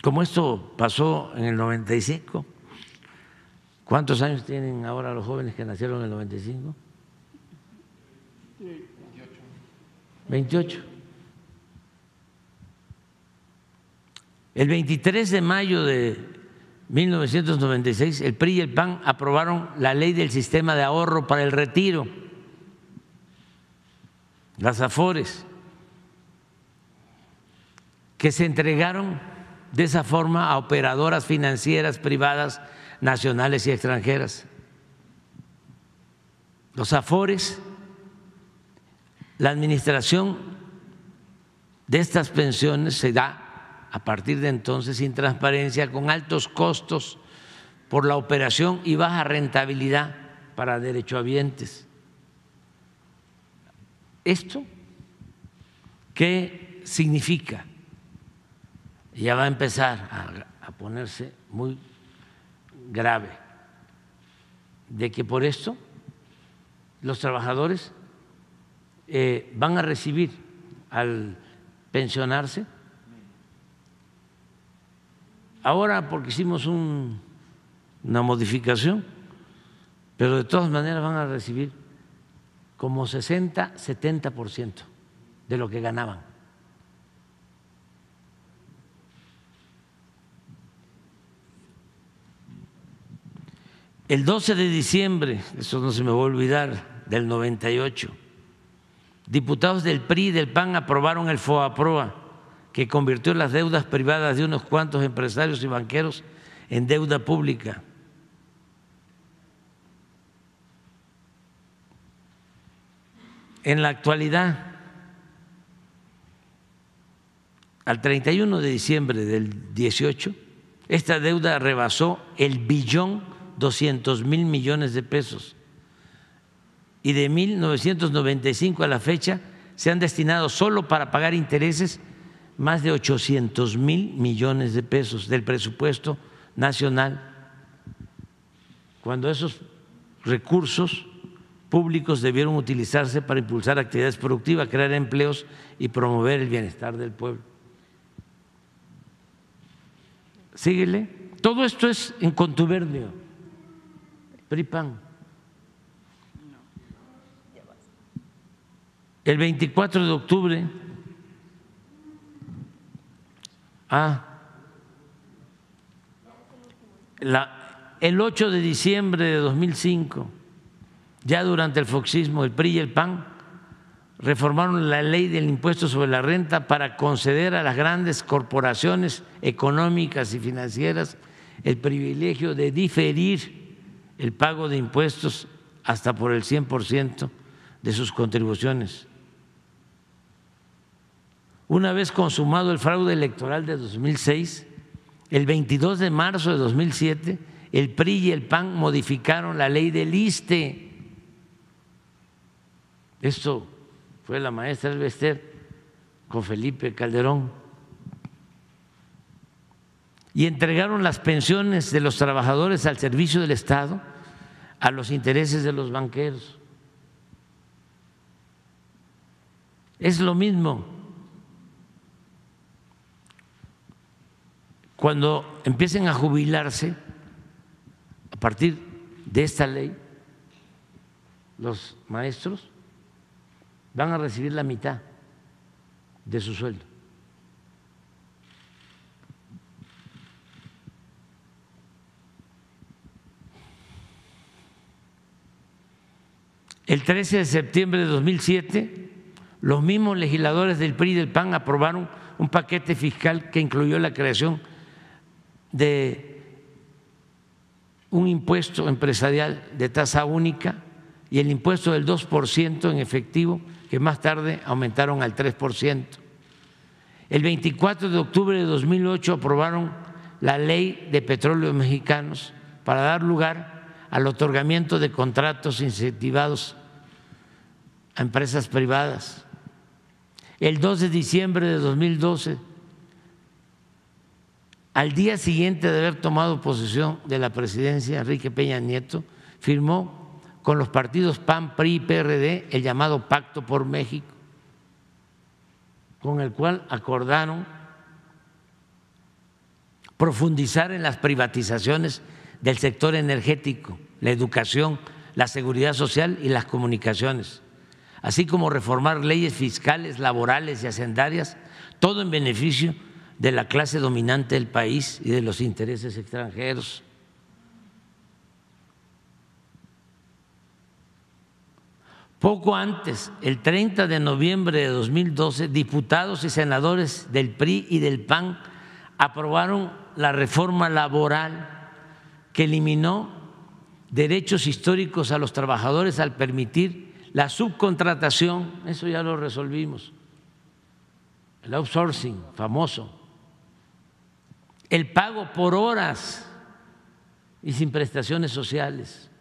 Como esto pasó en el 95, ¿cuántos años tienen ahora los jóvenes que nacieron en el 95? 28. El 23 de mayo de 1996, el PRI y el PAN aprobaron la ley del sistema de ahorro para el retiro, las AFORES, que se entregaron de esa forma a operadoras financieras privadas nacionales y extranjeras. Los AFORES, la administración de estas pensiones se da a partir de entonces sin transparencia, con altos costos por la operación y baja rentabilidad para derechohabientes. ¿Esto qué significa? Ya va a empezar a, ponerse muy grave, de que por esto los trabajadores eh, van a recibir al pensionarse Ahora porque hicimos una modificación, pero de todas maneras van a recibir como 60, 70% de lo que ganaban. El 12 de diciembre, eso no se me va a olvidar, del 98, diputados del PRI y del PAN aprobaron el FOAPROA que convirtió las deudas privadas de unos cuantos empresarios y banqueros en deuda pública. En la actualidad, al 31 de diciembre del 18, esta deuda rebasó el billón 200 mil millones de pesos y de 1995 a la fecha se han destinado solo para pagar intereses más de 800 mil millones de pesos del presupuesto nacional, cuando esos recursos públicos debieron utilizarse para impulsar actividades productivas, crear empleos y promover el bienestar del pueblo. Síguele. Todo esto es en contubernio. PRIPAN. El 24 de octubre. Ah, el 8 de diciembre de 2005, ya durante el foxismo, el PRI y el PAN reformaron la ley del impuesto sobre la renta para conceder a las grandes corporaciones económicas y financieras el privilegio de diferir el pago de impuestos hasta por el 100% de sus contribuciones una vez consumado el fraude electoral de 2006, el 22 de marzo de 2007, el PRI y el PAN modificaron la ley del ISTE. Esto fue la maestra Elvester con Felipe Calderón. Y entregaron las pensiones de los trabajadores al servicio del Estado a los intereses de los banqueros. Es lo mismo cuando empiecen a jubilarse a partir de esta ley, los maestros van a recibir la mitad de su sueldo. El 13 de septiembre de 2007, los mismos legisladores del PRI y del PAN aprobaron un paquete fiscal que incluyó la creación de un impuesto empresarial de tasa única y el impuesto del 2% en efectivo, que más tarde aumentaron al 3%. El 24 de octubre de 2008 aprobaron la ley de petróleos mexicanos para dar lugar al otorgamiento de contratos incentivados a empresas privadas. El 2 de diciembre de 2012 al día siguiente de haber tomado posesión de la presidencia, Enrique Peña Nieto firmó con los partidos PAN, PRI y PRD el llamado Pacto por México, con el cual acordaron profundizar en las privatizaciones del sector energético, la educación, la seguridad social y las comunicaciones, así como reformar leyes fiscales, laborales y hacendarias, todo en beneficio de la clase dominante del país y de los intereses extranjeros. Poco antes, el 30 de noviembre de 2012, diputados y senadores del PRI y del PAN aprobaron la reforma laboral que eliminó derechos históricos a los trabajadores al permitir la subcontratación, eso ya lo resolvimos, el outsourcing famoso, el pago por horas y sin prestaciones sociales.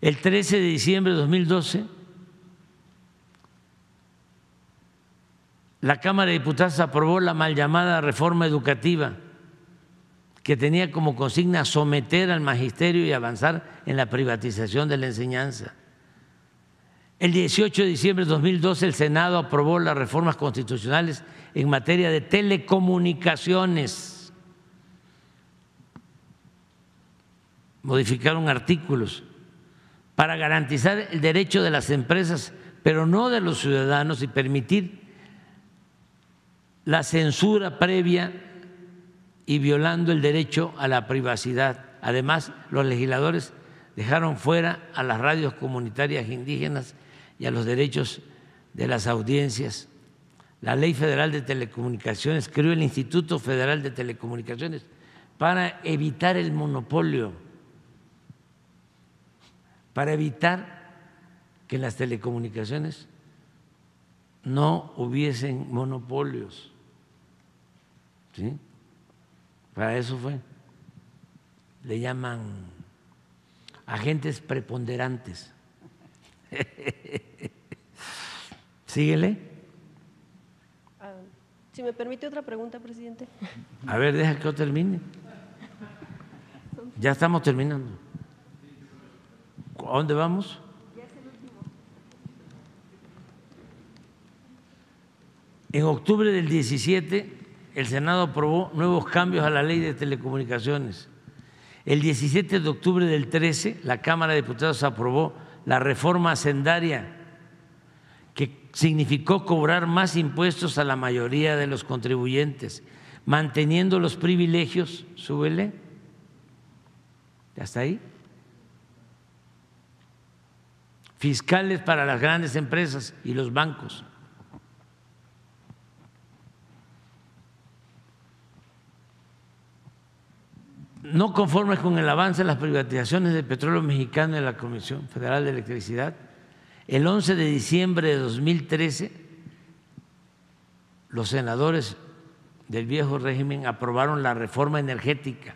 El 13 de diciembre de 2012, la Cámara de Diputados aprobó la mal llamada reforma educativa que tenía como consigna someter al magisterio y avanzar en la privatización de la enseñanza. El 18 de diciembre de 2012 el Senado aprobó las reformas constitucionales en materia de telecomunicaciones. Modificaron artículos para garantizar el derecho de las empresas, pero no de los ciudadanos y permitir la censura previa y violando el derecho a la privacidad. Además, los legisladores dejaron fuera a las radios comunitarias indígenas y a los derechos de las audiencias. La Ley Federal de Telecomunicaciones creó el Instituto Federal de Telecomunicaciones para evitar el monopolio para evitar que las telecomunicaciones no hubiesen monopolios. ¿Sí? Para eso fue. Le llaman agentes preponderantes. Síguele. Ah, si me permite otra pregunta, presidente. A ver, deja que yo termine. Ya estamos terminando. ¿A dónde vamos? En octubre del 17, el Senado aprobó nuevos cambios a la ley de telecomunicaciones. El 17 de octubre del 13, la Cámara de Diputados aprobó la reforma hacendaria, que significó cobrar más impuestos a la mayoría de los contribuyentes, manteniendo los privilegios, súbele, ¿hasta ahí? fiscales para las grandes empresas y los bancos. No conformes con el avance de las privatizaciones del petróleo mexicano de la Comisión Federal de Electricidad, el 11 de diciembre de 2013 los senadores del viejo régimen aprobaron la reforma energética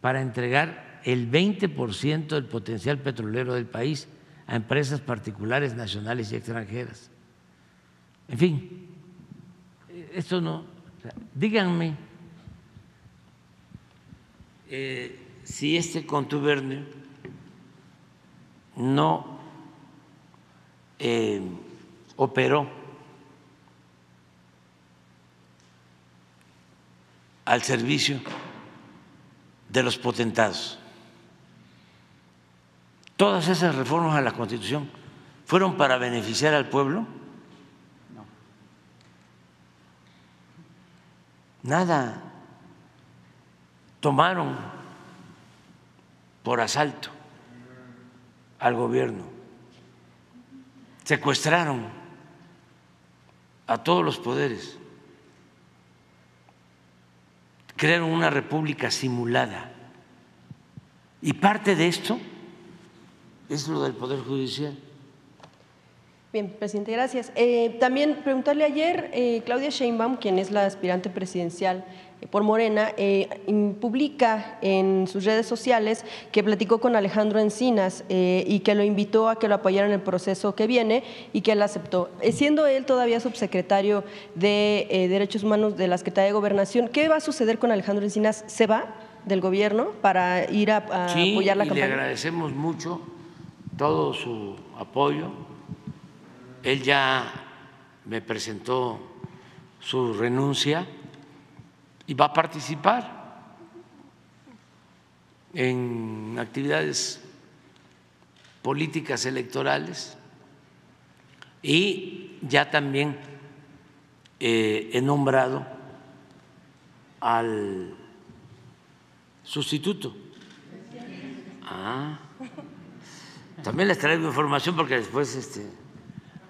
para entregar el 20% del potencial petrolero del país a empresas particulares, nacionales y extranjeras. En fin, esto no. díganme eh, si este contubernio no eh, operó al servicio de los potentados. Todas esas reformas a la Constitución fueron para beneficiar al pueblo. No. Nada. Tomaron por asalto al gobierno. Secuestraron a todos los poderes. Crearon una república simulada. Y parte de esto es lo del Poder Judicial. Bien, presidente, gracias. Eh, también preguntarle ayer, eh, Claudia Sheinbaum, quien es la aspirante presidencial por Morena, publica en sus redes sociales que platicó con Alejandro Encinas y que lo invitó a que lo apoyara en el proceso que viene y que él aceptó. siendo él todavía subsecretario de Derechos Humanos de la Secretaría de Gobernación, ¿qué va a suceder con Alejandro Encinas? ¿Se va del gobierno para ir a, apoyar la campaña? Le agradecemos mucho todo su apoyo. Él ya me presentó su renuncia y va a participar en actividades políticas electorales y ya también eh, he nombrado al sustituto. Ah, también les traigo información porque después este,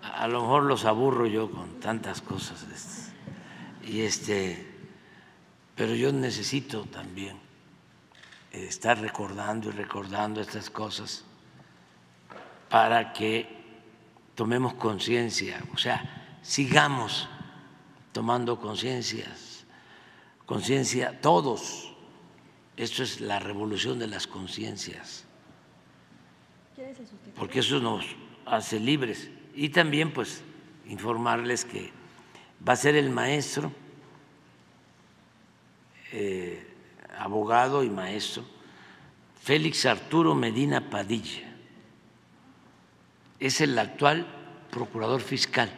a lo mejor los aburro yo con tantas cosas. Y este, pero yo necesito también estar recordando y recordando estas cosas para que tomemos conciencia, o sea, sigamos tomando conciencias, conciencia todos. Esto es la revolución de las conciencias. Porque eso nos hace libres. Y también, pues, informarles que va a ser el maestro, eh, abogado y maestro, Félix Arturo Medina Padilla es el actual procurador fiscal.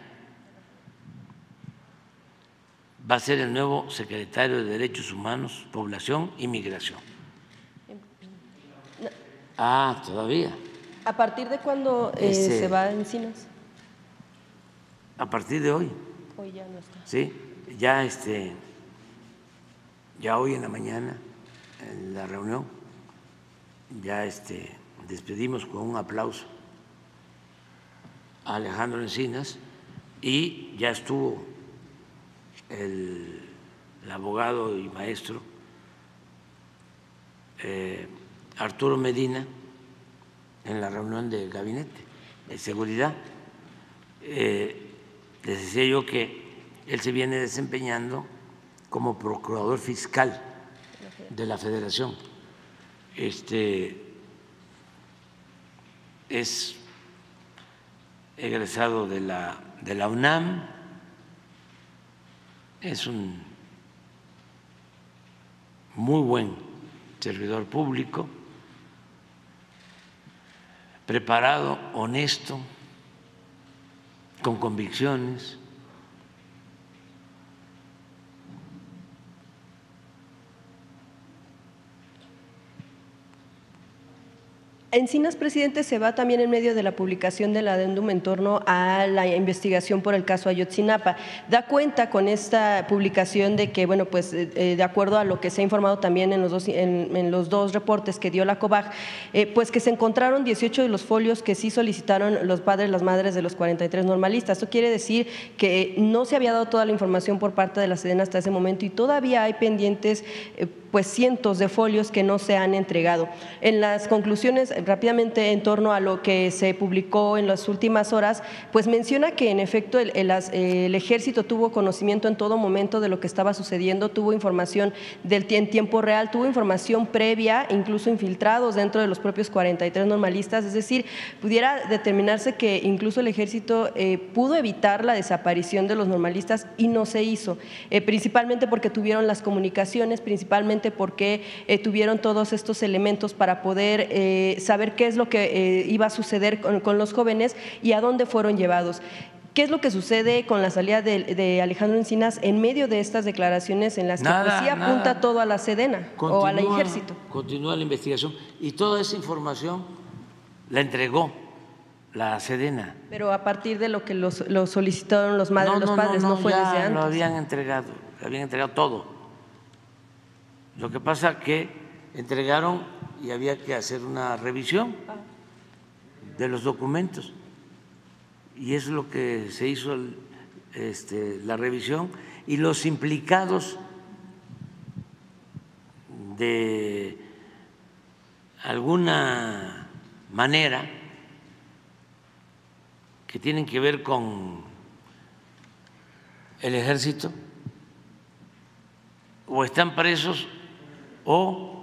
Va a ser el nuevo secretario de Derechos Humanos, Población y Migración. Ah, todavía. ¿A partir de cuándo eh, Este- se va a Encinas? A partir de hoy, Hoy ya no está. sí, ya este, ya hoy en la mañana en la reunión, ya este, despedimos con un aplauso a Alejandro Encinas y ya estuvo el, el abogado y maestro eh, Arturo Medina en la reunión del gabinete de seguridad. Eh, les decía yo que él se viene desempeñando como procurador fiscal de la Federación. Este es egresado de la, de la UNAM, es un muy buen servidor público, preparado, honesto, con convicciones. Encinas, presidente, se va también en medio de la publicación del adendum en torno a la investigación por el caso Ayotzinapa. Da cuenta con esta publicación de que, bueno, pues eh, eh, de acuerdo a lo que se ha informado también en los dos, en, los dos reportes que dio la COBAG, eh, pues que se encontraron 18 de los folios que sí solicitaron los padres las madres de los 43 normalistas. Esto quiere decir que no se había dado toda la información por parte de la Sedena hasta ese momento y todavía hay pendientes eh, pues cientos de folios que no se han entregado. En las conclusiones, rápidamente en torno a lo que se publicó en las últimas horas, pues menciona que en efecto el, ejército tuvo conocimiento en todo momento de lo que estaba sucediendo, tuvo información del en tiempo real, tuvo información previa, incluso infiltrados dentro de los propios 43 normalistas, es decir, pudiera determinarse que incluso el ejército eh, pudo evitar la desaparición de los normalistas y no se hizo, eh, principalmente porque tuvieron las comunicaciones, principalmente porque eh, tuvieron todos estos elementos para poder saber qué es lo que eh, iba a suceder con, con, los jóvenes y a dónde fueron llevados. ¿Qué es lo que sucede con la salida de, de Alejandro Encinas en medio de estas declaraciones en las que pues, sí apunta nada. todo a la Sedena Continúa, o al ejército? Continúa la investigación y toda esa información la entregó la Sedena. Pero a partir de lo que los, lo solicitaron los madres, no, los no, padres, no, no, fue ya desde antes. Lo habían entregado, lo habían entregado todo. Lo que pasa que entregaron y había que hacer una revisión de los documentos. Y es lo que se hizo este, la revisión y los implicados de alguna manera que tienen que ver con el ejército o están presos o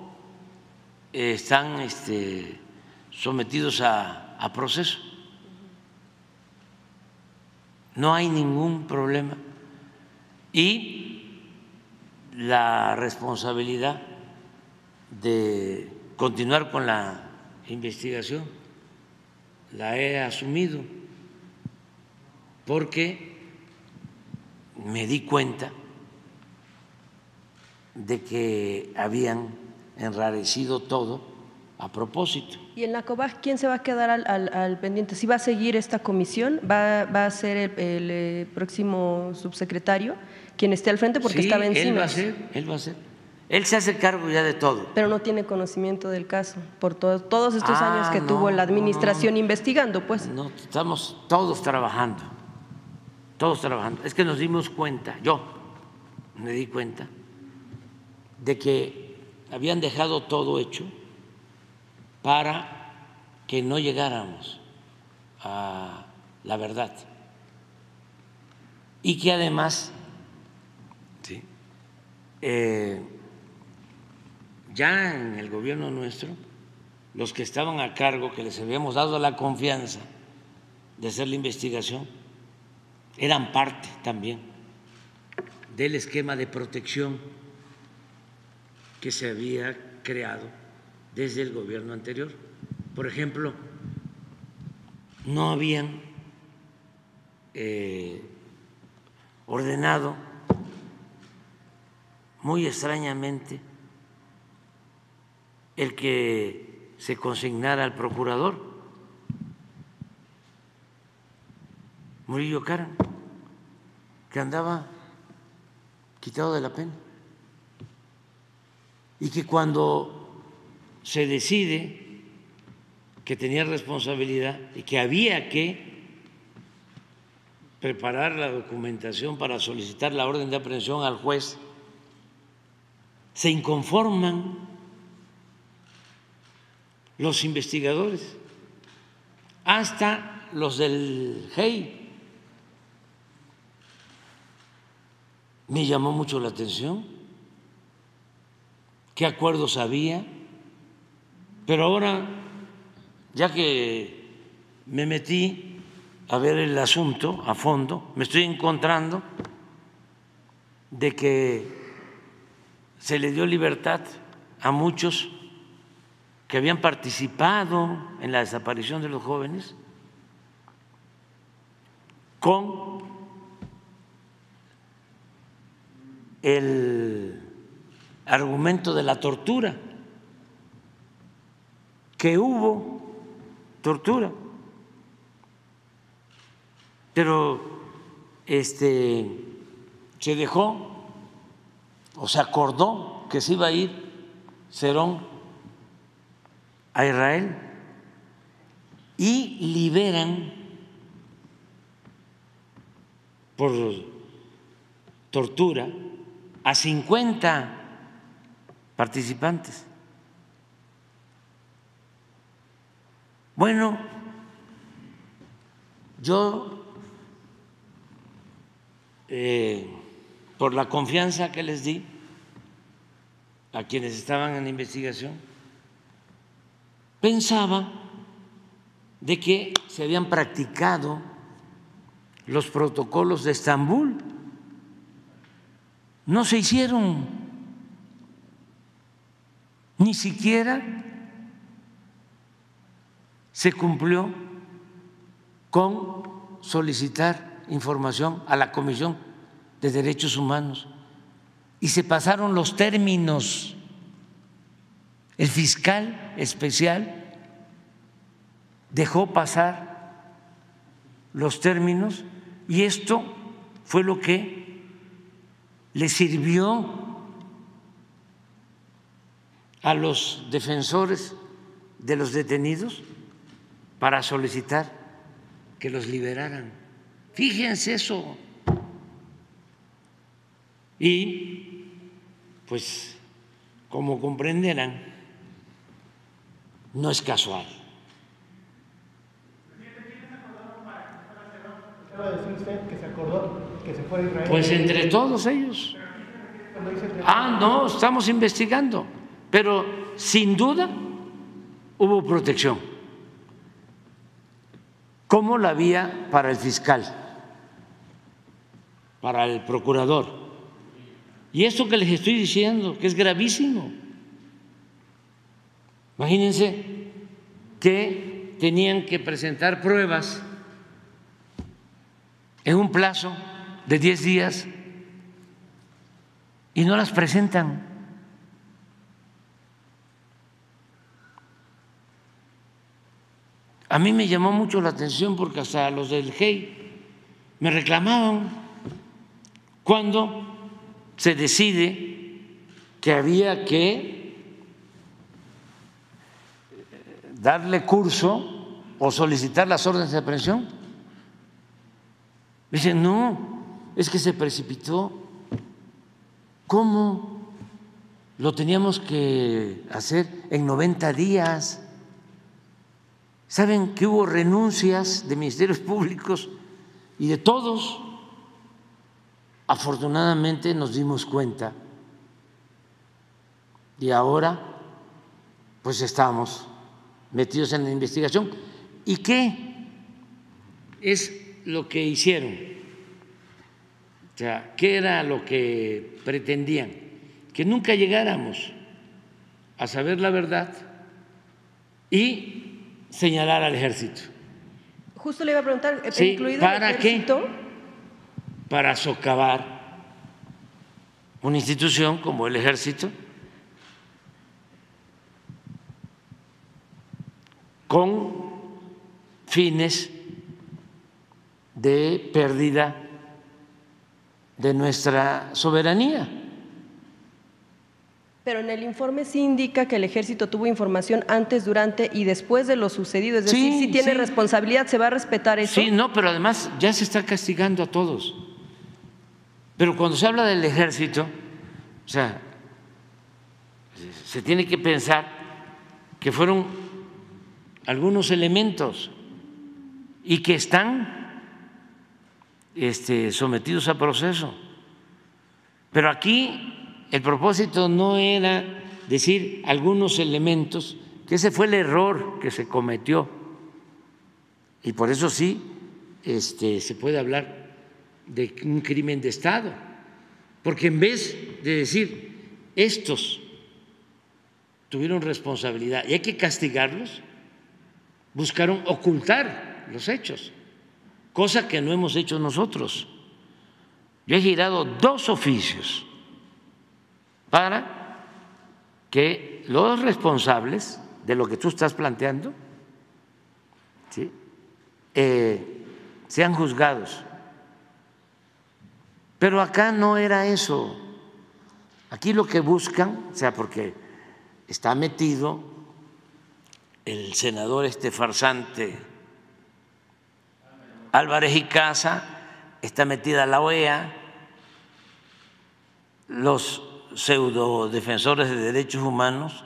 están este, sometidos a, a proceso. No hay ningún problema. Y la responsabilidad de continuar con la investigación la he asumido porque me di cuenta de que habían enrarecido todo a propósito. ¿Y en la COBAG quién se va a quedar al, al- al pendiente? ¿Si va a seguir esta comisión? ¿Va, va a ser el, el, eh, próximo subsecretario quien esté al frente porque Sí, estaba él encima? va a ser, él va a ser. Él se hace cargo ya de todo. Pero no tiene conocimiento del caso por to- todos estos Ah, años que no, tuvo la no, no, administración investigando, pues. No, estamos todos trabajando, todos trabajando. Es que nos dimos cuenta, yo me di cuenta, de que habían dejado todo hecho para que no llegáramos a la verdad. Y que además, eh, ya en el gobierno nuestro, los que estaban a cargo, que les habíamos dado la confianza de hacer la investigación, eran parte también del esquema de protección que se había creado desde el gobierno anterior. Por ejemplo, no habían eh, ordenado muy extrañamente el que se consignara al procurador Murillo Caram, que andaba quitado de la pena. Y que cuando se decide que tenía responsabilidad y que había que preparar la documentación para solicitar la orden de aprehensión al juez, se inconforman los investigadores, hasta los del GEI. Me llamó mucho la atención qué acuerdos había, pero ahora, ya que me metí a ver el asunto a fondo, me estoy encontrando de que se le dio libertad a muchos que habían participado en la desaparición de los jóvenes con el argumento de la tortura, que hubo tortura, pero este se dejó o se acordó que se iba a ir Cerón a Israel y liberan por tortura a 50 participantes. Bueno, yo, eh, por la confianza que les di a quienes estaban en investigación, pensaba de que se habían practicado los protocolos de Estambul. No se hicieron, ni siquiera se cumplió con solicitar información a la Comisión de Derechos Humanos y se pasaron los términos. El fiscal especial dejó pasar los términos y esto fue lo que le sirvió a los defensores de los detenidos para solicitar que los liberaran. Fíjense eso. Y pues como comprenderán, no es casual. Pues entre todos ellos. Ah, no, estamos investigando, pero sin duda hubo protección, como la había para el fiscal, para el procurador. Y esto que les estoy diciendo, que es gravísimo. Imagínense que tenían que presentar pruebas en un plazo de 10 días y no las presentan. A mí me llamó mucho la atención porque hasta los del GEI me reclamaban cuando se decide que había que darle curso o solicitar las órdenes de aprehensión. Dicen, no, es que se precipitó. ¿Cómo lo teníamos que hacer en 90 días? ¿Saben que hubo renuncias de ministerios públicos y de todos? Afortunadamente nos dimos cuenta y ahora pues estamos metidos en la investigación. ¿Y qué es lo que hicieron? O sea, ¿qué era lo que pretendían? Que nunca llegáramos a saber la verdad y señalar al ejército. Justo le iba a preguntar, ¿eh, Sí, incluido ¿para el qué? ejército? Para socavar una institución como el ejército con fines de pérdida de nuestra soberanía. Pero en el informe sí indica que el ejército tuvo información antes, durante y después de lo sucedido. Es decir, Sí, si tiene sí. responsabilidad, ¿se va a respetar eso? Sí, no, pero además ya se está castigando a todos. Pero cuando se habla del ejército, o sea, se tiene que pensar que fueron algunos elementos y que están este, sometidos a proceso. Pero aquí el propósito no era decir algunos elementos, que ese fue el error que se cometió. Y por eso sí este, se puede hablar de un crimen de Estado. Porque en vez de decir estos tuvieron responsabilidad y hay que castigarlos, buscaron ocultar los hechos, cosa que no hemos hecho nosotros. Yo he girado dos oficios para que los responsables de lo que tú estás planteando eh, sean juzgados. Pero acá no era eso. Aquí lo que buscan, o sea, porque está metido el senador este farsante Álvarez y Casa, está metida la OEA, los pseudo defensores de derechos humanos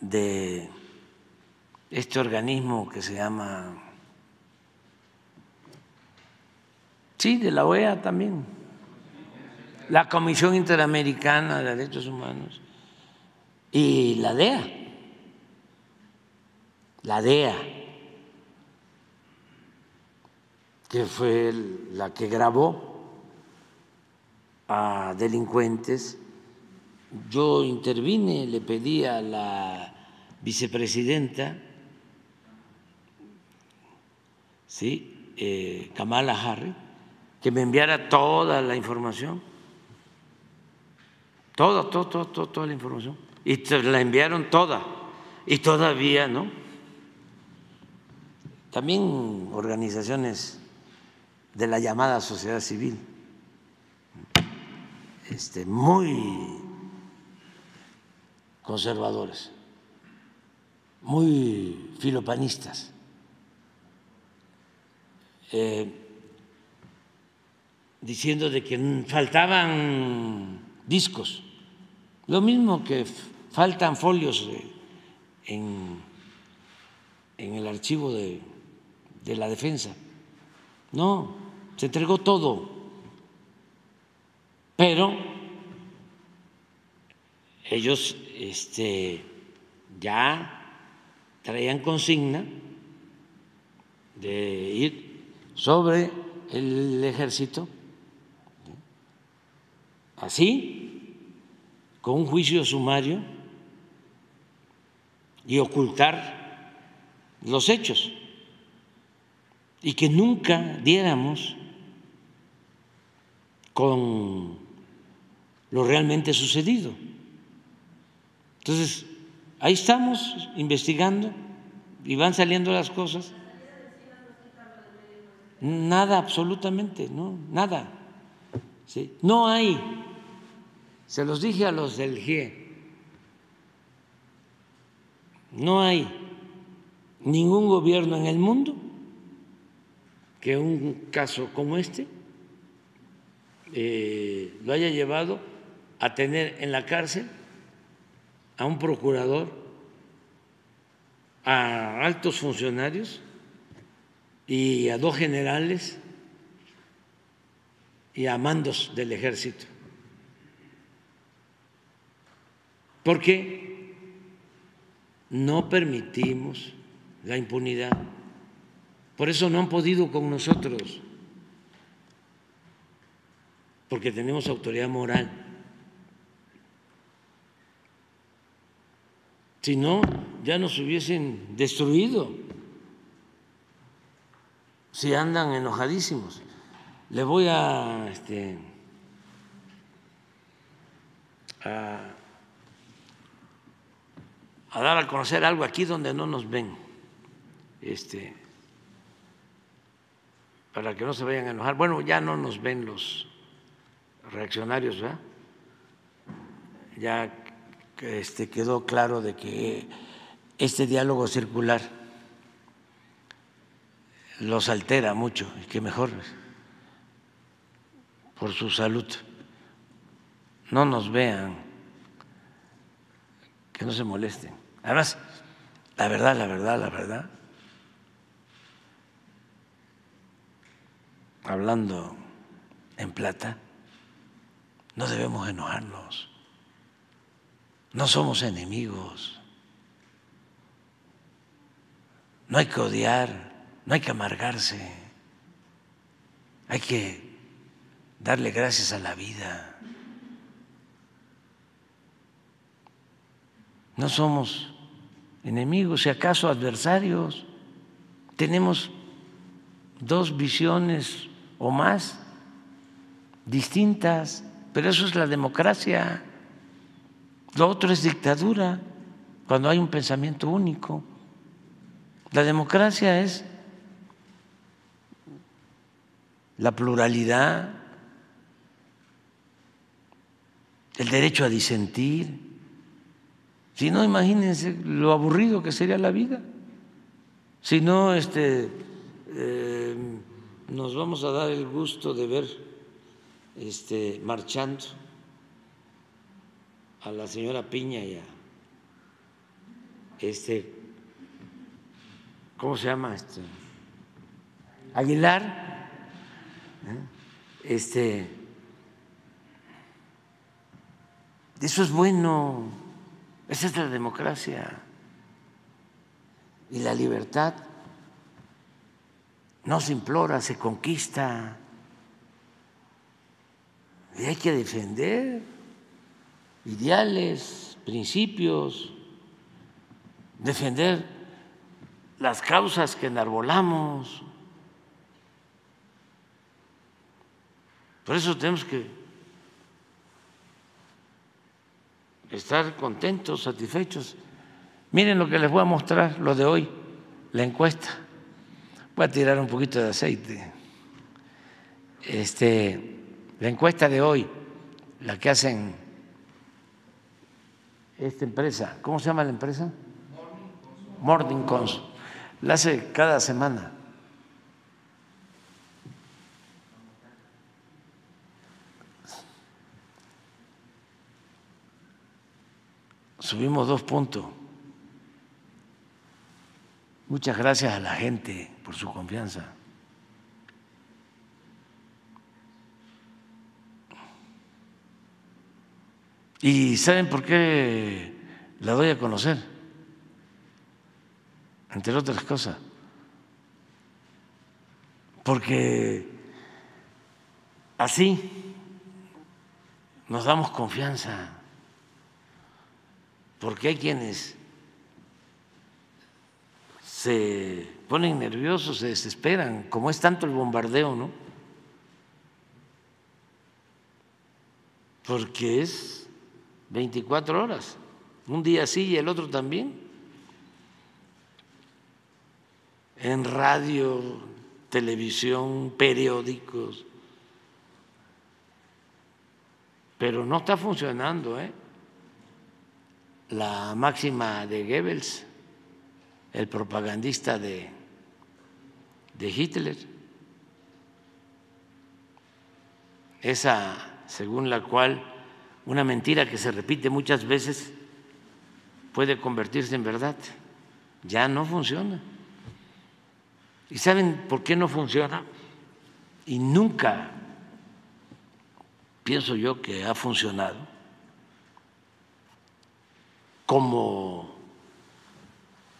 de este organismo que se llama, sí, de la OEA también, la Comisión Interamericana de Derechos Humanos y la DEA, la DEA, que fue la que grabó a delincuentes. Yo intervine, le pedí a la vicepresidenta, sí, eh, Kamala Harris, que me enviara toda la información, toda, toda, toda, toda, toda la información, y la enviaron toda, y todavía, ¿no? También organizaciones de la llamada sociedad civil este, muy conservadores, muy filopanistas. eh, diciendo de que faltaban discos, lo mismo que faltan folios en, en el archivo de, de la defensa. No, se entregó todo pero ellos este, ya traían consigna de ir sobre el ejército, así, con un juicio sumario y ocultar los hechos, y que nunca diéramos con lo realmente sucedido. Entonces, ahí estamos investigando y van saliendo las cosas. Nada, absolutamente, no, nada. ¿sí? No hay, se los dije a los del GIE, no hay ningún gobierno en el mundo que un caso como este eh, lo haya llevado a tener en la cárcel a un procurador, a altos funcionarios y a dos generales y a mandos del ejército. Porque no permitimos la impunidad. Por eso no han podido con nosotros, porque tenemos autoridad moral. Si no, ya nos hubiesen destruido si andan enojadísimos. Le voy a, este, a, dar a conocer algo aquí donde no nos ven, este, para que no se vayan a enojar. Bueno, ya no nos ven los reaccionarios, ¿verdad? Ya este, quedó claro de que este diálogo circular los altera mucho y que mejor por su salud no nos vean, que no se molesten. Además, la verdad, la verdad, la verdad, hablando en plata, no debemos enojarnos, no somos enemigos, no hay que odiar no hay que amargarse, hay que darle gracias a la vida. No somos enemigos, si acaso adversarios. Tenemos dos visiones o más distintas, pero eso es la democracia. Lo otro es dictadura, cuando hay un pensamiento único. La democracia es la pluralidad, el derecho a disentir. Si no, imagínense lo aburrido que sería la vida. Si no, este, eh, nos vamos a dar el gusto de ver este, marchando a la señora Piña este, ¿cómo se llama? Este, Aguilar este, eso es bueno, esa es la democracia. Y la libertad no se implora, se conquista. Y hay que defender ideales, principios, defender las causas que enarbolamos. Por eso tenemos que estar contentos, satisfechos. Miren lo que les voy a mostrar, lo de hoy, la encuesta. Voy a tirar un poquito de aceite. Este, la encuesta de hoy, la que hacen esta empresa, ¿cómo se llama la empresa? Morning Cons. La hace cada semana. subimos dos puntos. Muchas gracias a la gente por su confianza. ¿Y saben por qué la doy a conocer? Entre otras cosas. Porque así nos damos confianza porque hay quienes se ponen nerviosos, se desesperan, como es tanto el bombardeo, ¿no? Porque es 24 horas, un día sí y el otro también. en radio, televisión, periódicos, pero no está funcionando ¿eh? la máxima de Goebbels, el propagandista de, de Hitler, esa según la cual una mentira que se repite muchas veces puede convertirse en verdad. Ya no funciona. ¿Y saben por qué no funciona? Y nunca pienso yo que ha funcionado como,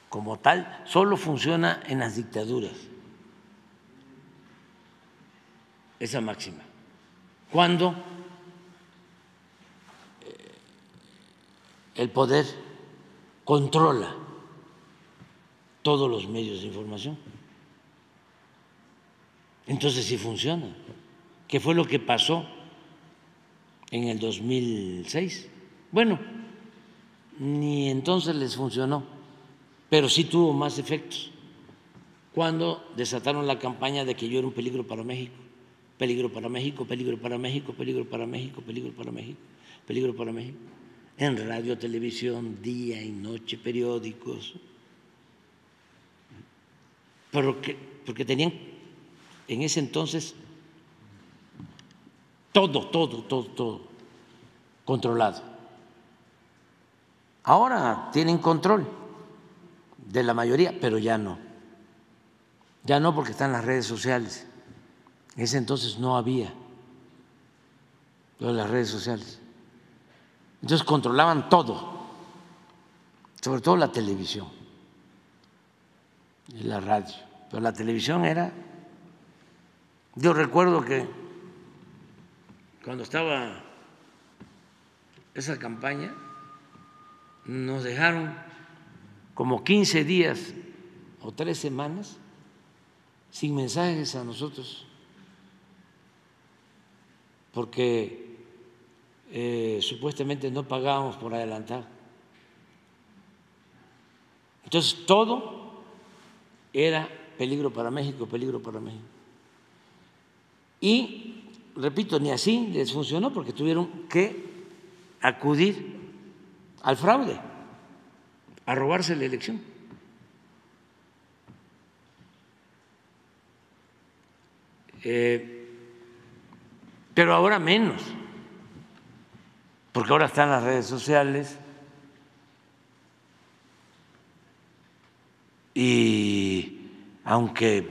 como tal, solo funciona en las dictaduras, esa máxima. Cuando el poder controla todos los medios de información. Entonces sí funciona. ¿Qué fue lo que pasó en el 2006? Bueno, ni entonces les funcionó, pero sí tuvo más efectos cuando desataron la campaña de que yo era un peligro para México, peligro para México, peligro para México, peligro para México, peligro para México, peligro para México, en radio, televisión, día y noche, periódicos, porque, porque tenían en ese entonces todo, todo, todo, todo controlado. Ahora tienen control de la mayoría, pero ya no. Ya no porque están las redes sociales. En ese entonces no había las redes sociales. Entonces controlaban todo, sobre todo la televisión y la radio. Pero la televisión era yo recuerdo que cuando estaba esa campaña, nos dejaron como 15 días o tres semanas sin mensajes a nosotros, porque eh, supuestamente no pagábamos por adelantar. Entonces todo era peligro para México, peligro para México. Y, repito, ni así les funcionó porque tuvieron que acudir al fraude, a robarse la elección. Eh, pero ahora menos, porque ahora están las redes sociales y aunque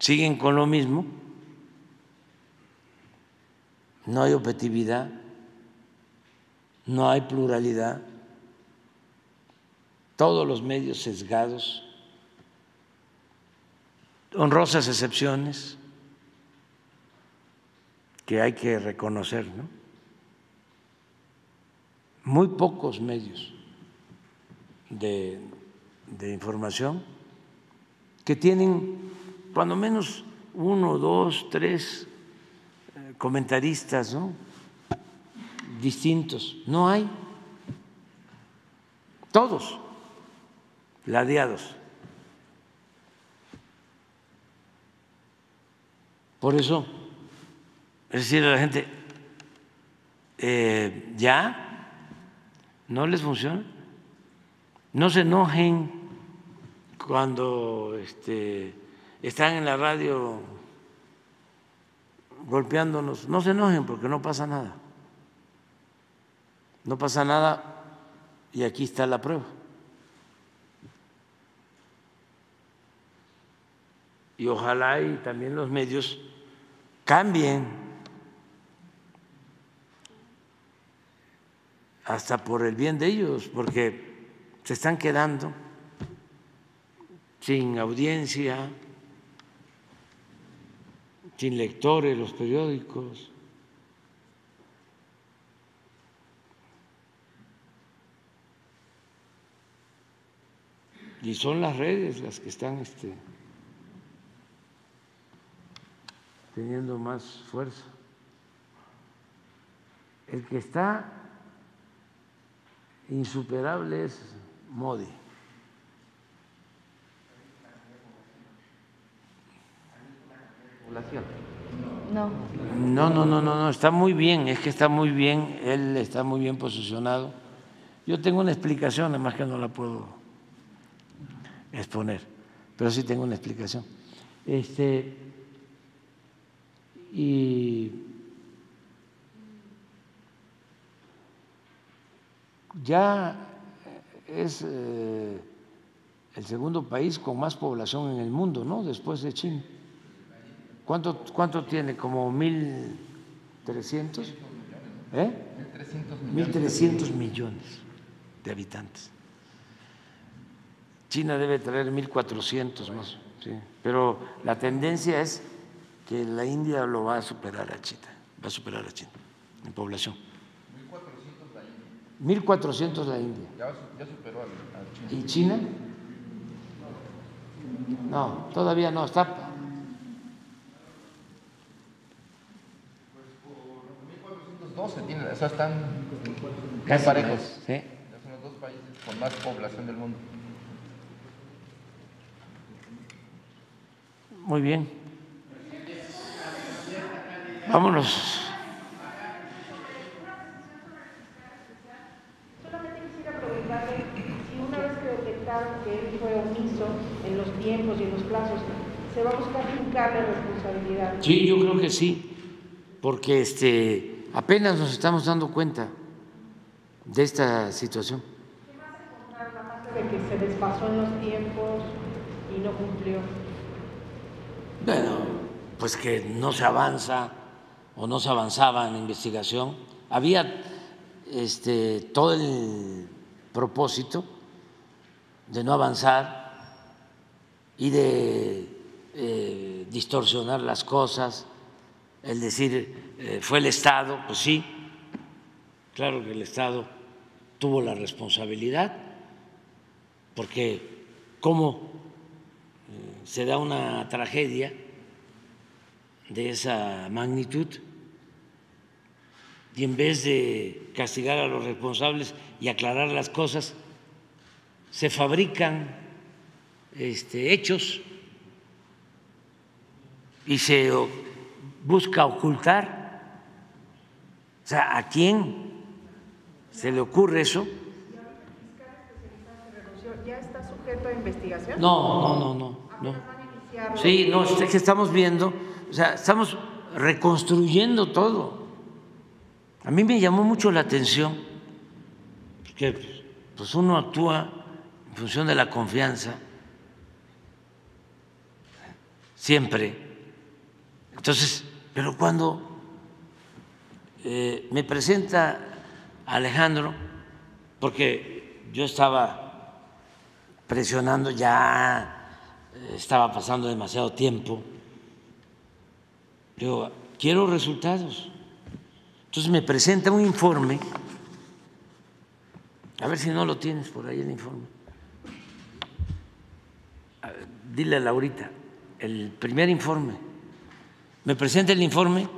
siguen con lo mismo, no hay objetividad, no hay pluralidad, todos los medios sesgados, honrosas excepciones que hay que reconocer, ¿no? Muy pocos medios de, información que tienen cuando menos uno, dos, tres comentaristas ¿no? distintos. No hay. Todos ladeados. Por eso, es decir, a la gente, eh, ya no les funciona. No se enojen cuando este, están en la radio golpeándonos. No se enojen porque no pasa nada. No pasa nada y aquí está la prueba. Y ojalá y también los medios cambien hasta por el bien de ellos, porque se están quedando sin audiencia, sin lectores los periódicos. Y son las redes las que están este, teniendo más fuerza. El que está insuperable es Modi. No. no. No, no, no, no, está muy bien, es que está muy bien, él está muy bien posicionado. Yo tengo una explicación, además que no la puedo exponer, pero sí tengo una explicación. Este, y ya es eh, el segundo país con más población en el mundo, ¿no? Después de China. ¿Cuánto, cuánto tiene? ¿Como 1.300? ¿Eh? 1.300 millones de habitantes. China debe traer 1.400 más, sí. pero la tendencia es que la India lo va a superar a China, va a superar a China en población. 1.400 la India. Ya, ya superó al, al China. ¿Y China? No, todavía no, está 12 tienen, o sea, están casi parejos. Sí. Ya son los dos países con más población del mundo. Muy bien. Vámonos. Solamente quisiera preguntarle si una vez que detectaron que él fue omiso en los tiempos y en los plazos, se va a responsabilidad. Sí, yo creo que sí, porque este apenas nos estamos dando cuenta de esta situación. Aparte de que se desfasó en los tiempos y no cumplió. Bueno, pues que no se avanza o no se avanzaba en la investigación. Había este, todo el propósito de no avanzar y de eh, distorsionar las cosas, el decir eh, fue el Estado, pues sí, claro que el Estado tuvo la responsabilidad, porque cómo eh, se da una tragedia de esa magnitud y en vez de castigar a los responsables y aclarar las cosas, se fabrican este, hechos y se busca ocultar. O sea, ¿a quién se le ocurre eso? ¿Ya está sujeto a investigación? No, no, no, no, no. Van a iniciarlo. Sí, no, es que estamos viendo, o sea, estamos reconstruyendo todo. A mí me llamó mucho la atención que pues uno actúa en función de la confianza siempre. Entonces, pero cuando eh, me presenta Alejandro, porque yo estaba presionando ya eh, estaba pasando demasiado tiempo. Digo, quiero resultados. Entonces me presenta un informe, a ver si no lo tienes por ahí el informe. Dile a Laurita, el primer informe. Me presenta el informe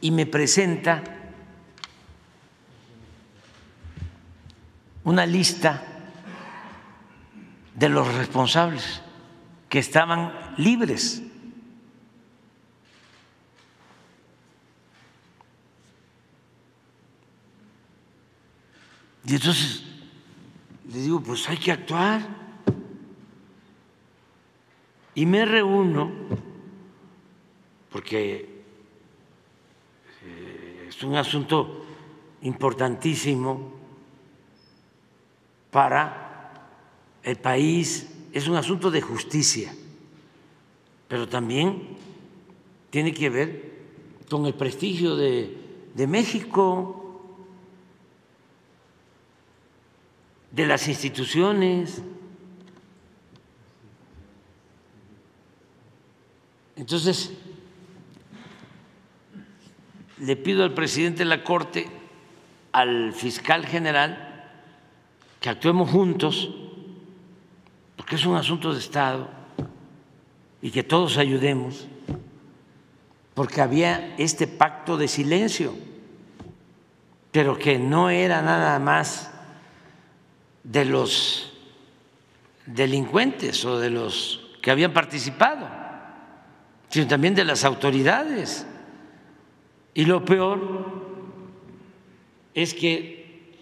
y me presenta una lista de los responsables que estaban libres. Y entonces le digo, pues hay que actuar. Y me reúno, porque eh, es un asunto importantísimo para el país, es un asunto de justicia, pero también tiene que ver con el prestigio de, de México, de las instituciones. Entonces, le pido al presidente de la Corte, al fiscal general, que actuemos juntos, porque es un asunto de Estado, y que todos ayudemos, porque había este pacto de silencio, pero que no era nada más de los delincuentes o de los que habían participado. sino también de las autoridades. Y lo peor es que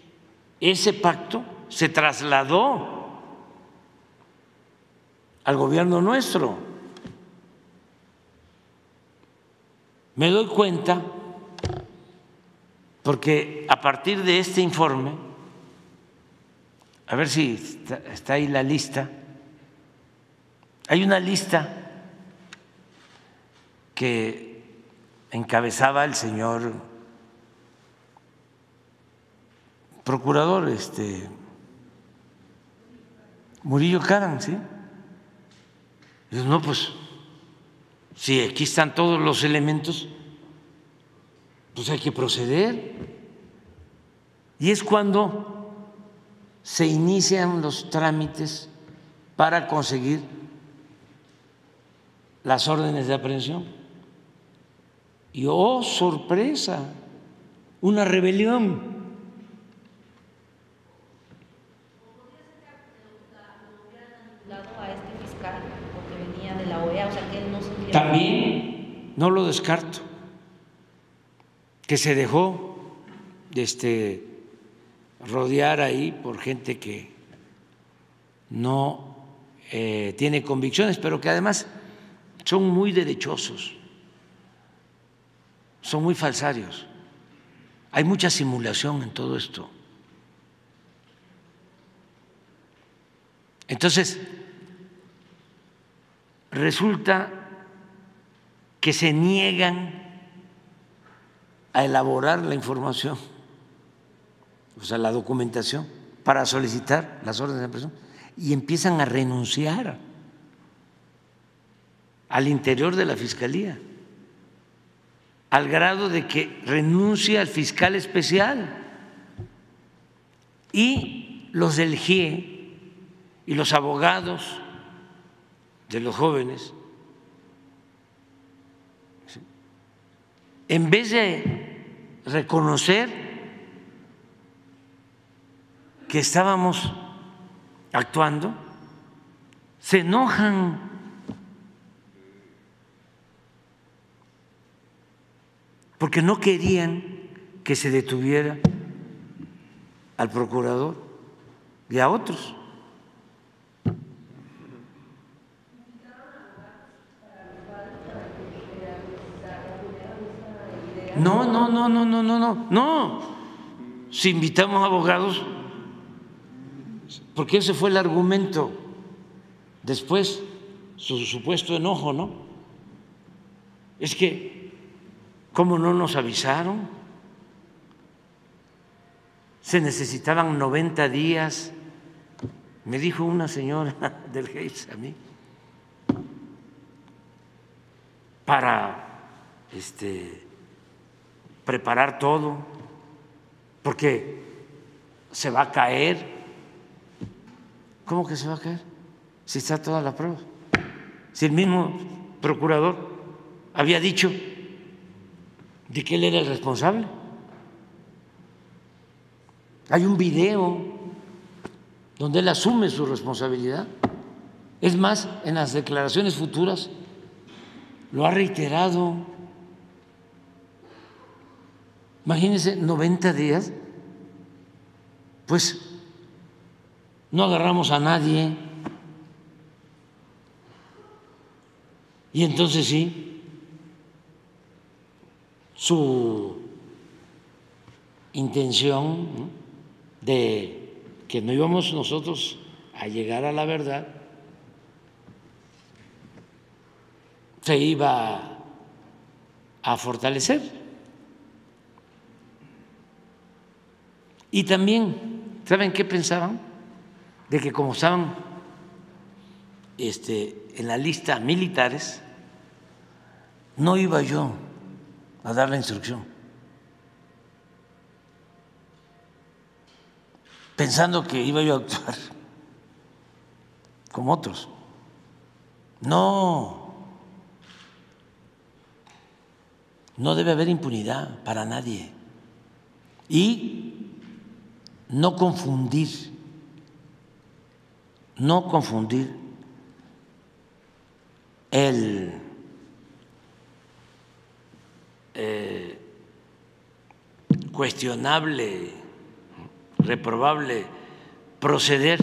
ese pacto se trasladó al gobierno nuestro. Me doy cuenta porque a partir de este informe, a ver si está, ahí la lista, hay una lista que encabezaba el señor procurador, este Murillo Caran, ¿sí? no, pues, si aquí están todos los elementos, pues hay que proceder. Y es cuando se inician los trámites para conseguir las órdenes de aprehensión. Y oh, sorpresa, una rebelión. También no lo descarto, que se dejó este, rodear ahí por gente que no eh, tiene convicciones, pero que además son muy derechosos, son muy falsarios. Hay mucha simulación en todo esto. Entonces, resulta que se niegan a elaborar la información, o sea, la documentación, para solicitar las órdenes de presión y empiezan a renunciar al interior de la Fiscalía, al grado de que renuncia al fiscal especial y los del GIE y los abogados de los jóvenes en vez de reconocer que estábamos actuando, se enojan. Porque no querían que se detuviera al procurador y a otros. No, no, no, no, no, no, no, no. Si invitamos abogados, porque ese fue el argumento después, su supuesto enojo, ¿no? Es que, ¿cómo no nos avisaron? Se necesitaban 90 días, me dijo una señora del Gates a mí, para este preparar todo, porque se va a caer. ¿Cómo que se va a caer? Si está toda la prueba. Si el mismo procurador había dicho de que él era el responsable. Hay un video donde él asume su responsabilidad. Es más, en las declaraciones futuras lo ha reiterado. Imagínense 90 días, pues no agarramos a nadie. Y entonces sí, su intención de que no íbamos nosotros a llegar a la verdad se iba a fortalecer. Y también, ¿saben qué pensaban? De que como estaban este, en la lista militares, no iba yo a dar la instrucción. Pensando que iba yo a actuar como otros. No, no debe haber impunidad para nadie. Y no confundir, no confundir el cuestionable, reprobable proceder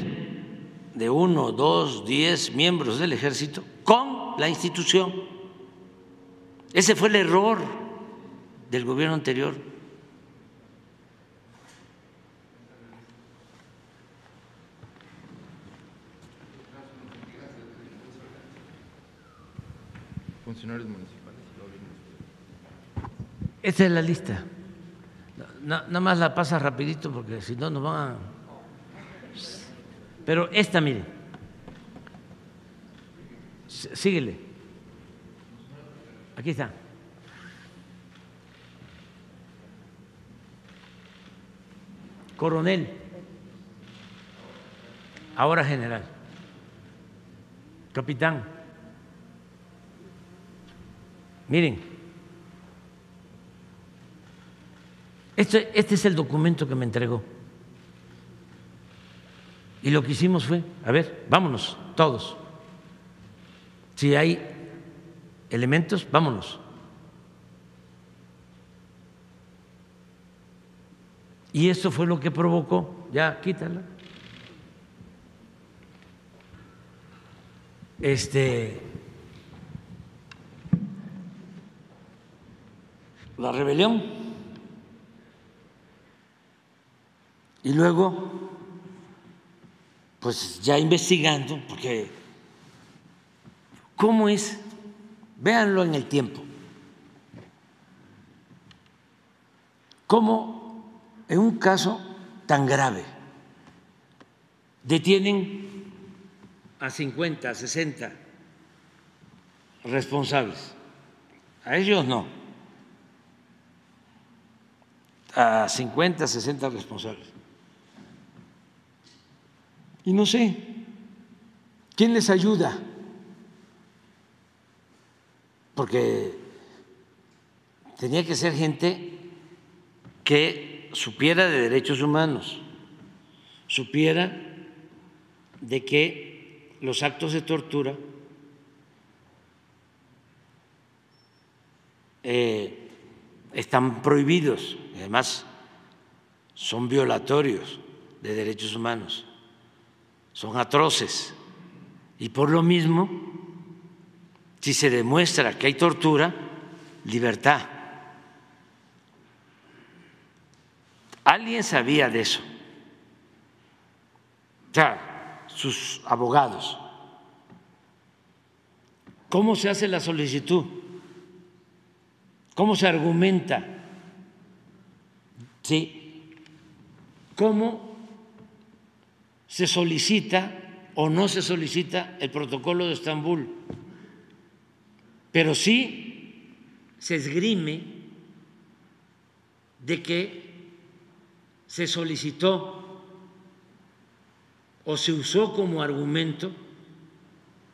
de uno, dos, diez miembros del ejército con la institución. Ese fue el error del gobierno anterior. Funcionarios municipales. Esta es la lista. Na- Nada más la pasa rapidito porque si no nos van a... Pero esta, miren. Síguele. Aquí está. Coronel. Ahora general. Capitán. Miren. Este, este es el documento que me entregó. Y lo que hicimos fue, a ver, vámonos, todos. Si hay elementos, vámonos. Y eso fue lo que provocó, ya quítala. Este la rebelión. Y luego, pues ya investigando, porque ¿cómo es? Véanlo en el tiempo. ¿Cómo en un caso tan grave detienen a 50, a 60 responsables? A ellos no. A 50, 60 responsables. Y no sé, ¿quién les ayuda? Porque tenía que ser gente que supiera de derechos humanos, supiera de que los actos de tortura eh, están prohibidos, además son violatorios de derechos humanos son atroces. Y por lo mismo, si se demuestra que hay tortura, libertad. ¿Alguien sabía de eso? O sus abogados. ¿Cómo se hace la solicitud? ¿Cómo se argumenta? ¿Sí? ¿Cómo se solicita o no se solicita el protocolo de Estambul, pero sí se esgrime de que se solicitó o se usó como argumento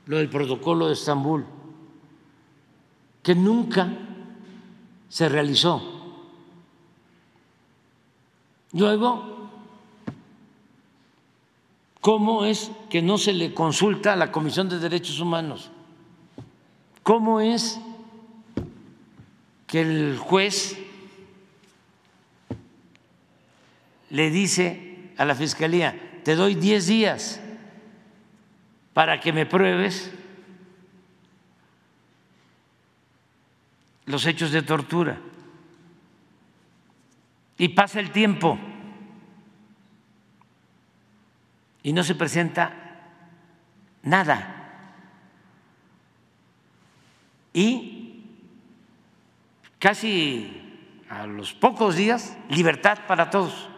lo del protocolo de Estambul, que nunca se realizó. Luego, ¿Cómo es que no se le consulta a la Comisión de Derechos Humanos? ¿Cómo es que el juez le dice a la Fiscalía, te doy 10 días para que me pruebes los hechos de tortura? Y pasa el tiempo. Y no se presenta nada. Y casi a los pocos días, libertad para todos,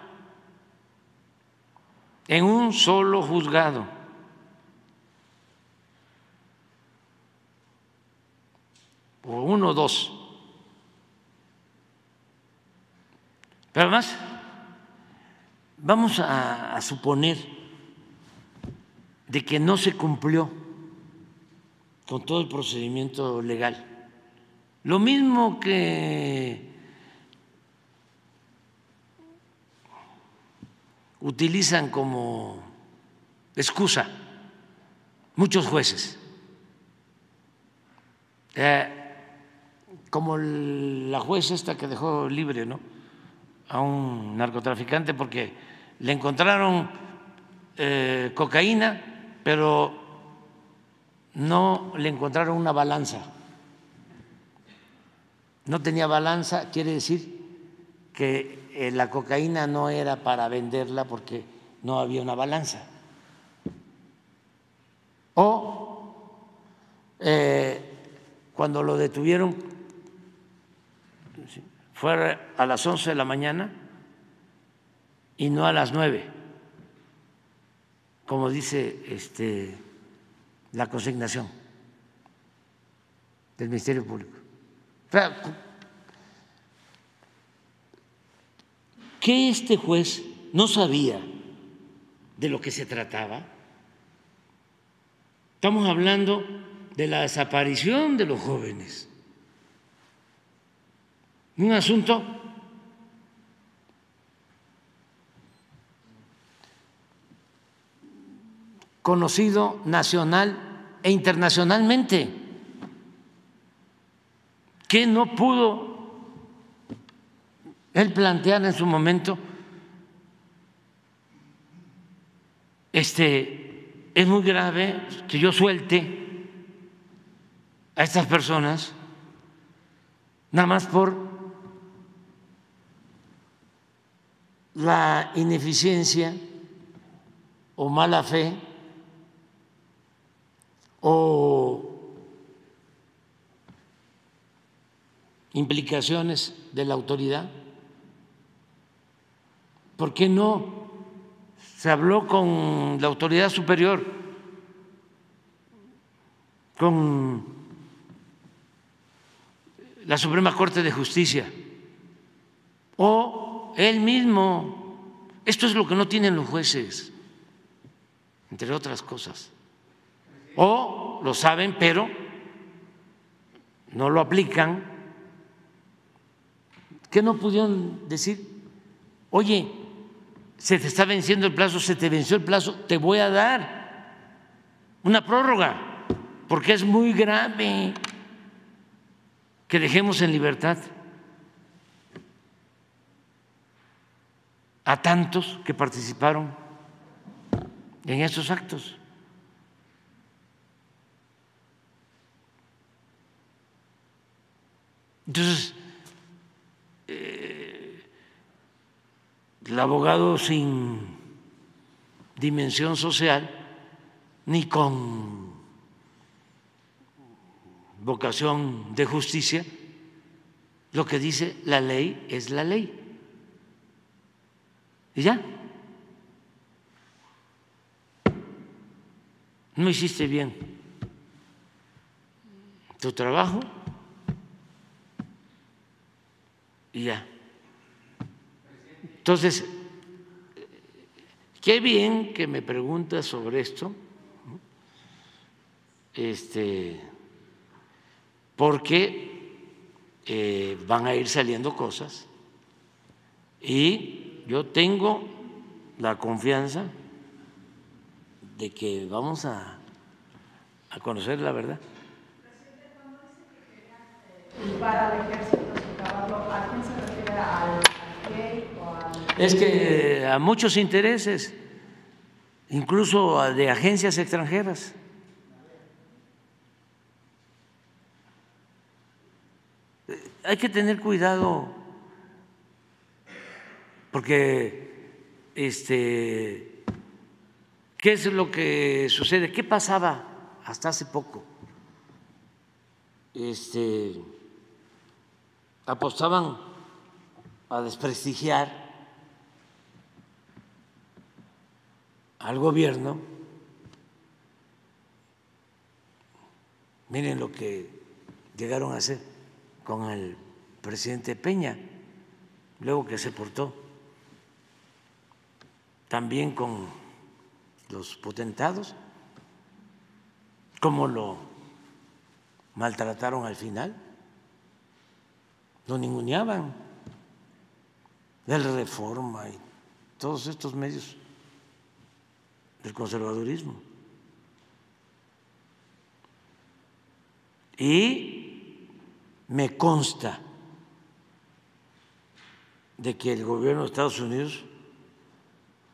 en un solo juzgado. O uno o dos. Pero además, vamos a, a suponer de que no se cumplió con todo el procedimiento legal. Lo mismo que utilizan como excusa muchos jueces, eh, como la jueza esta que dejó libre ¿no? a un narcotraficante porque le encontraron eh, cocaína, pero no le encontraron una balanza. No tenía balanza, quiere decir que eh, la cocaína no era para venderla porque no había una balanza. O eh, cuando lo detuvieron fue a las 11 de la mañana y no a las 9, como dice este, la consignación del Ministerio Público. ¿Qué este juez no sabía de lo que se trataba? Estamos hablando de la desaparición de los jóvenes un asunto conocido nacional e internacionalmente, que no pudo él plantear en su momento, este, es muy grave que yo suelte a estas personas nada más por la ineficiencia o mala fe o implicaciones de la autoridad? ¿Por qué no se habló con la autoridad superior, con la Suprema Corte de Justicia o él mismo. Esto es lo que no tienen los jueces, entre otras cosas. O lo saben, pero no lo aplican. ¿Qué no pudieron decir? Oye, se te está venciendo el plazo, se te venció el plazo, te voy a dar una prórroga, porque es muy grave que dejemos en libertad a tantos que participaron en estos actos. Entonces, eh, el abogado sin dimensión social ni con vocación de justicia, lo que dice la ley es la ley. Y ya. No hiciste bien tu trabajo y ya. Entonces, qué bien que me preguntas sobre esto, este, porque eh, van a ir saliendo cosas y yo tengo la confianza de que vamos a, a conocer la verdad. Es que a muchos intereses, incluso de agencias extranjeras. Hay que tener cuidado porque este, ¿qué es lo que sucede? ¿Qué pasaba hasta hace poco? Este, apostaban a desprestigiar al gobierno. Miren lo que llegaron a hacer con el presidente Peña, luego que se portó también con los potentados, cómo lo maltrataron al final, lo ninguneaban, del reforma y todos estos medios del conservadurismo. Y me consta de que el gobierno de Estados Unidos,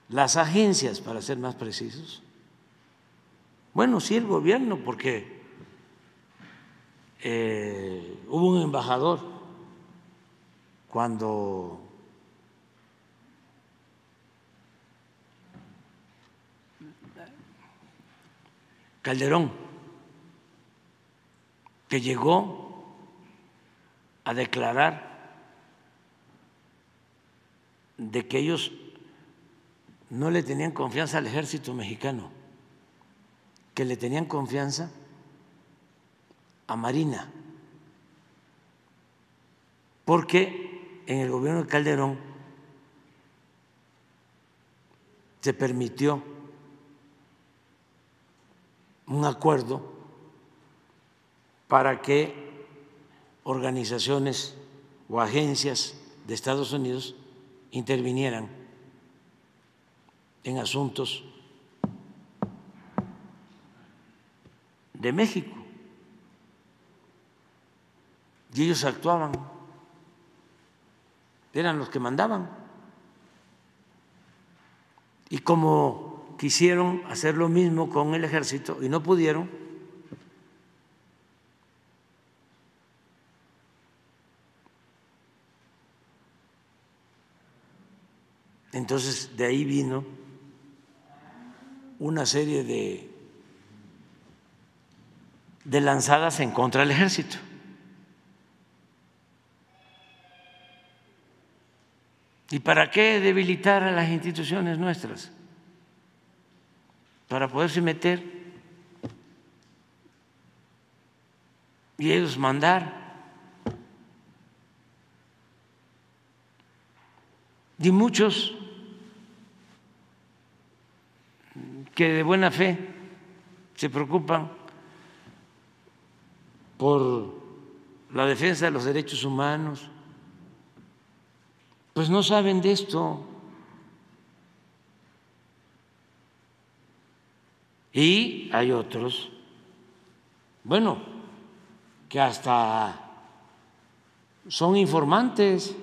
las agencias, para ser más precisos, bueno, sí el gobierno, porque eh, hubo un embajador cuando Calderón, que llegó a declarar de que ellos no le tenían confianza al ejército mexicano, que le tenían confianza a Marina, porque en el gobierno de Calderón se permitió un acuerdo para que organizaciones o agencias de Estados Unidos intervinieran en asuntos de México. Y ellos actuaban, eran los que mandaban. Y como quisieron hacer lo mismo con el ejército y no pudieron, entonces de ahí vino una serie de, de lanzadas en contra del ejército. ¿Y para qué debilitar a las instituciones nuestras? para poderse meter y ellos mandar. Y muchos que de buena fe se preocupan por la defensa de los derechos humanos, pues no saben de esto. Y hay otros, bueno, que hasta son informantes.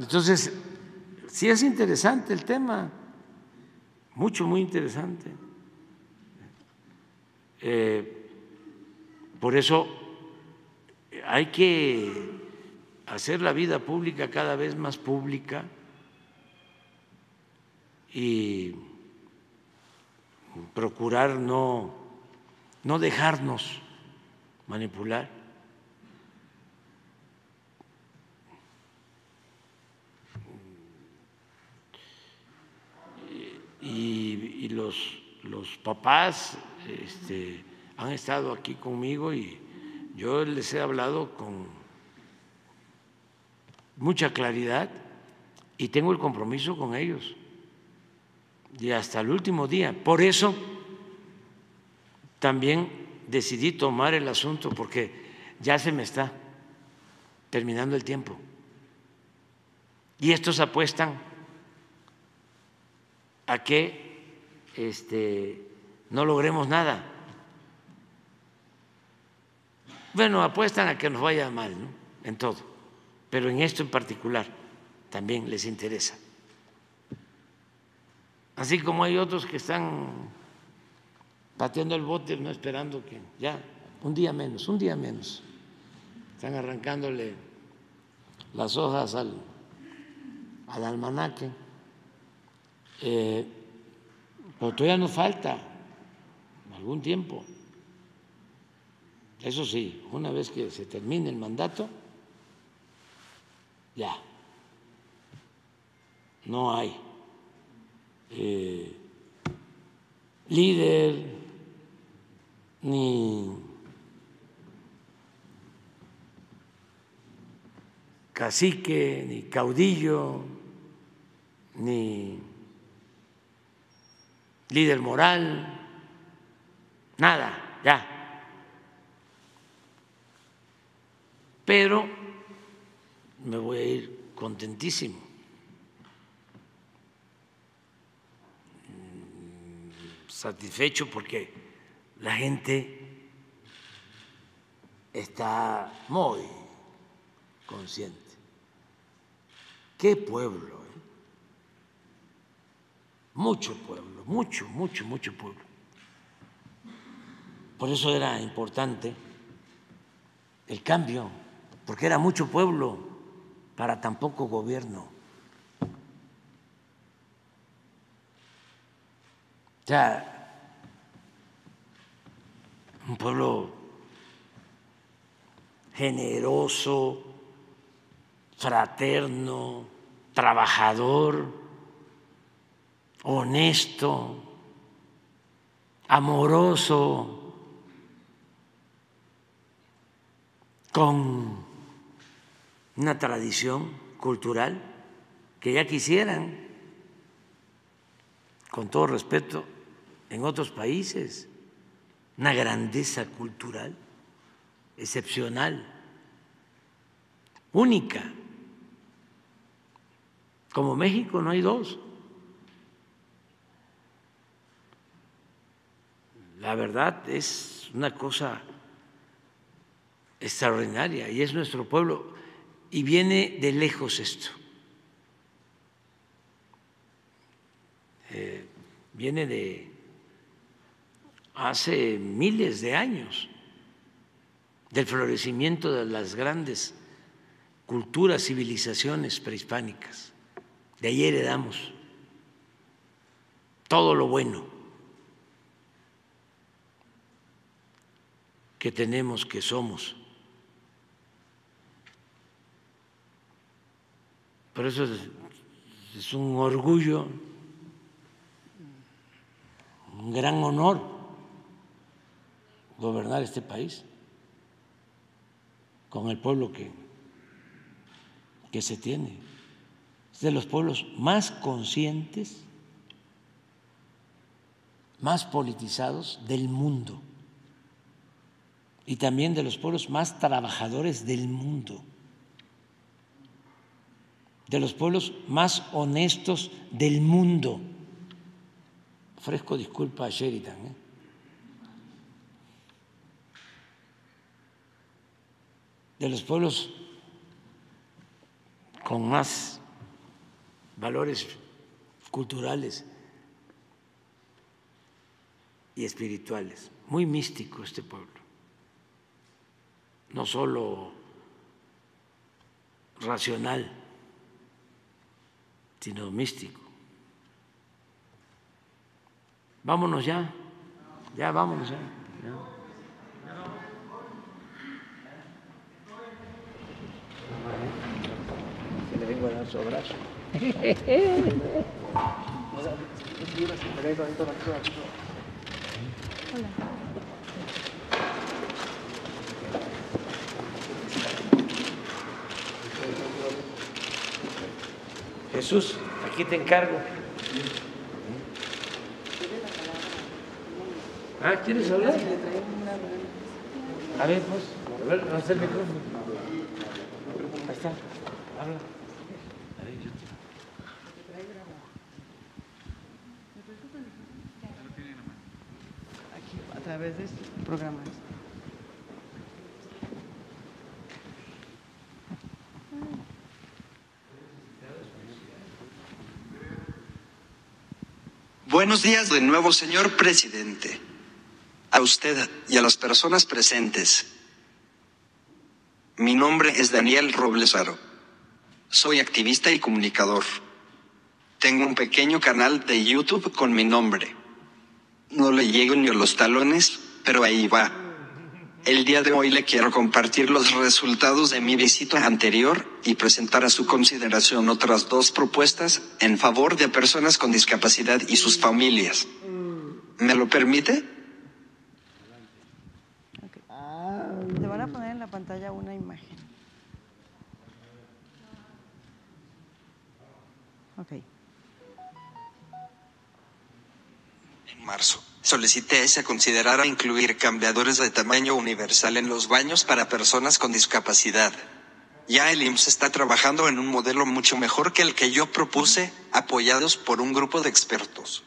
Entonces, sí es interesante el tema, mucho, muy interesante. Eh, por eso hay que hacer la vida pública cada vez más pública y procurar no, no dejarnos manipular. Y, los, los papás este, han estado aquí conmigo y yo les he hablado con mucha claridad y tengo el compromiso con ellos. Y hasta el último día. Por eso también decidí tomar el asunto porque ya se me está terminando el tiempo. Y estos apuestan a que este, no logremos nada. Bueno, apuestan a que nos vaya mal, ¿no? En todo, pero en esto en particular también les interesa. Así como hay otros que están pateando el bote, no esperando que ya, un día menos, un día menos. Están arrancándole las hojas al, al almanaque. Eh, pero todavía nos falta algún tiempo. Eso sí, una vez que se termine el mandato, ya, no hay eh, líder ni cacique, ni caudillo, ni líder moral, nada, ya. pero me voy a ir contentísimo. satisfecho porque la gente está muy consciente. ¿Qué pueblo? eh? Mucho pueblo, mucho, mucho, mucho pueblo. Por eso era importante el cambio, porque era mucho pueblo para tan poco gobierno. O sea, un pueblo generoso, fraterno, trabajador, honesto, amoroso, con una tradición cultural que ya quisieran, con todo respeto, en otros países, una grandeza cultural excepcional, única. Como México no hay dos. La verdad es una cosa extraordinaria y es nuestro pueblo y viene de lejos esto. Eh, viene de hace miles de años del florecimiento de las grandes culturas, civilizaciones prehispánicas. De ahí heredamos todo lo bueno que tenemos, que somos. Por eso es, un orgullo, un gran honor gobernar este país con el pueblo que, que se tiene. Es de los pueblos más conscientes, más politizados del mundo y también de los pueblos más trabajadores del mundo, de los pueblos más honestos del mundo. Ofrezco disculpa a Sheridan. ¿eh? de los pueblos con más valores culturales y espirituales. Muy místico este pueblo, no solo racional, sino místico. Vámonos ya, ya vámonos ya. le vengo a dar su abrazo. Jesús, aquí te encargo. Ah, ¿quieres hablar? A ver, pues, a ver, no el micrófono. Ahí está, habla. A ver, yo te- a través de este programa. Buenos días de nuevo, señor presidente. A usted y a las personas presentes. Mi nombre es Daniel Robles Aro. Soy activista y comunicador. Tengo un pequeño canal de YouTube con mi nombre. No le llego ni a los talones, pero ahí va. El día de hoy le quiero compartir los resultados de mi visita anterior y presentar a su consideración otras dos propuestas en favor de personas con discapacidad y sus familias. ¿Me lo permite? Ok. Te van a poner en la pantalla una imagen. Ok. En marzo, solicité se considerara incluir cambiadores de tamaño universal en los baños para personas con discapacidad. Ya el IMSS está trabajando en un modelo mucho mejor que el que yo propuse, apoyados por un grupo de expertos.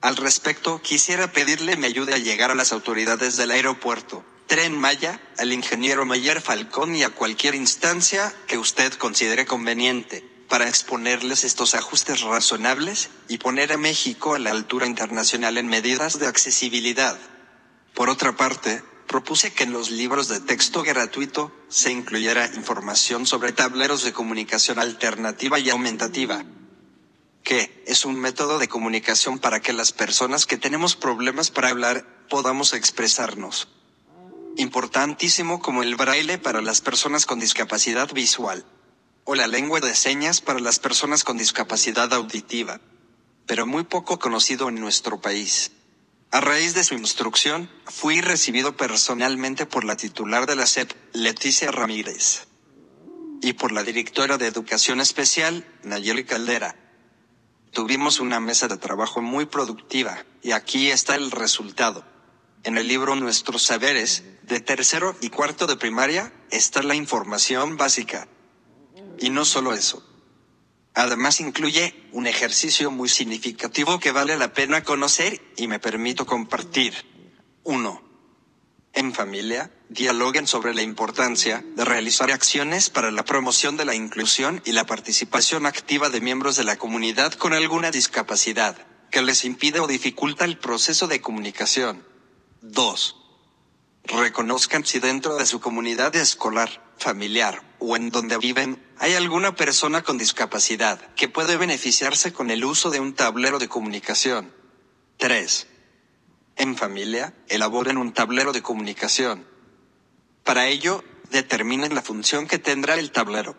Al respecto, quisiera pedirle me ayude a llegar a las autoridades del aeropuerto, Tren Maya, al ingeniero Mayer Falcón y a cualquier instancia que usted considere conveniente, para exponerles estos ajustes razonables y poner a México a la altura internacional en medidas de accesibilidad. Por otra parte, propuse que en los libros de texto gratuito se incluyera información sobre tableros de comunicación alternativa y aumentativa, que es un método de comunicación para que las personas que tenemos problemas para hablar podamos expresarnos. Importantísimo como el braille para las personas con discapacidad visual, o la lengua de señas para las personas con discapacidad auditiva, pero muy poco conocido en nuestro país. A raíz de su instrucción, fui recibido personalmente por la titular de la SEP, Leticia Ramírez, y por la directora de Educación Especial, Nayeli Caldera. Tuvimos una mesa de trabajo muy productiva, y aquí está el resultado. En el libro Nuestros Saberes, de tercero y cuarto de primaria, está la información básica. Y no solo eso. Además incluye un ejercicio muy significativo que vale la pena conocer y me permito compartir. 1. En familia, dialoguen sobre la importancia de realizar acciones para la promoción de la inclusión y la participación activa de miembros de la comunidad con alguna discapacidad, que les impide o dificulta el proceso de comunicación. 2. Reconozcan si dentro de su comunidad escolar, familiar o en donde viven hay alguna persona con discapacidad que puede beneficiarse con el uso de un tablero de comunicación. 3. En familia, elaboren un tablero de comunicación. Para ello, determinen la función que tendrá el tablero.